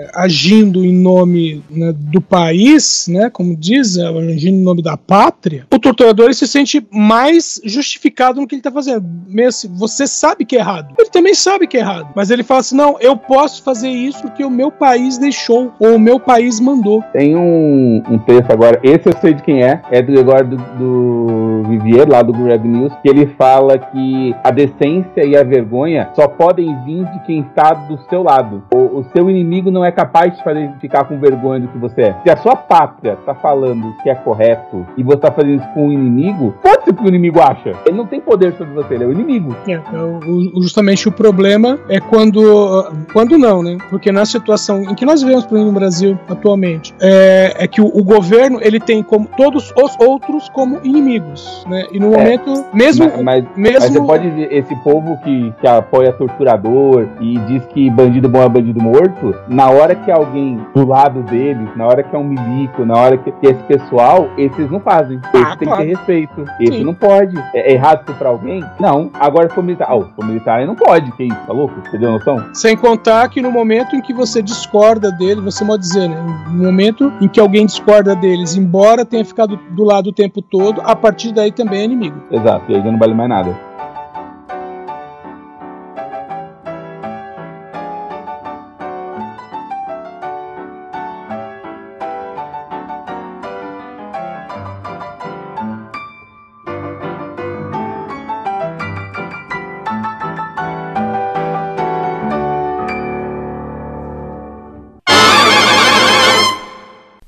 é, agindo em nome né, do país, né, como diz, é, agindo em nome da pátria, o torturador se sente mais justificado no que ele tá fazendo. Mesmo assim, você sabe que é errado. Ele também sabe que é errado. Mas ele fala assim: não, eu posso fazer isso porque o meu país deixou, ou o meu país mandou. Tem um, um texto agora, esse eu sei de quem é, é do agora do, Vivier, lá do Red News, que ele fala que a decência e a vergonha só podem vir de quem está do seu lado. O, o seu inimigo não é capaz de fazer ficar com vergonha do que você é. Se a sua pátria tá falando que é correto e você tá fazendo isso com o inimigo, pode ser o que o inimigo acha. Ele não tem poder sobre você, ele é o inimigo. É, é, o- o- justamente o problema é quando. Quando não, né? Porque na situação em que nós vivemos, por exemplo, no Brasil atualmente, é, é que o, o governo ele tem como todos os outros como inimigos, né? E no É, momento, mesmo. Mas, mas, mesmo mas você pode ver, esse povo que, que apoia torturador e diz que bandido bom é bandido morto, na hora que alguém do lado deles, na hora que é um milico, na hora que, que esse pessoal, esses não fazem. Esse Ah, tem claro. que ter respeito. Esse Sim. não pode. É, é errado isso pra alguém? Não. Agora se for militar. Ah, for militar não pode. Que isso? Tá louco? Você deu noção? Sem contar que no momento em que você discorda dele, você pode dizer, né? No momento em que alguém discorda deles, embora tenha ficado do lado o tempo todo, a partir daí também é inimigo. Exato. E aí já não vale mais nada.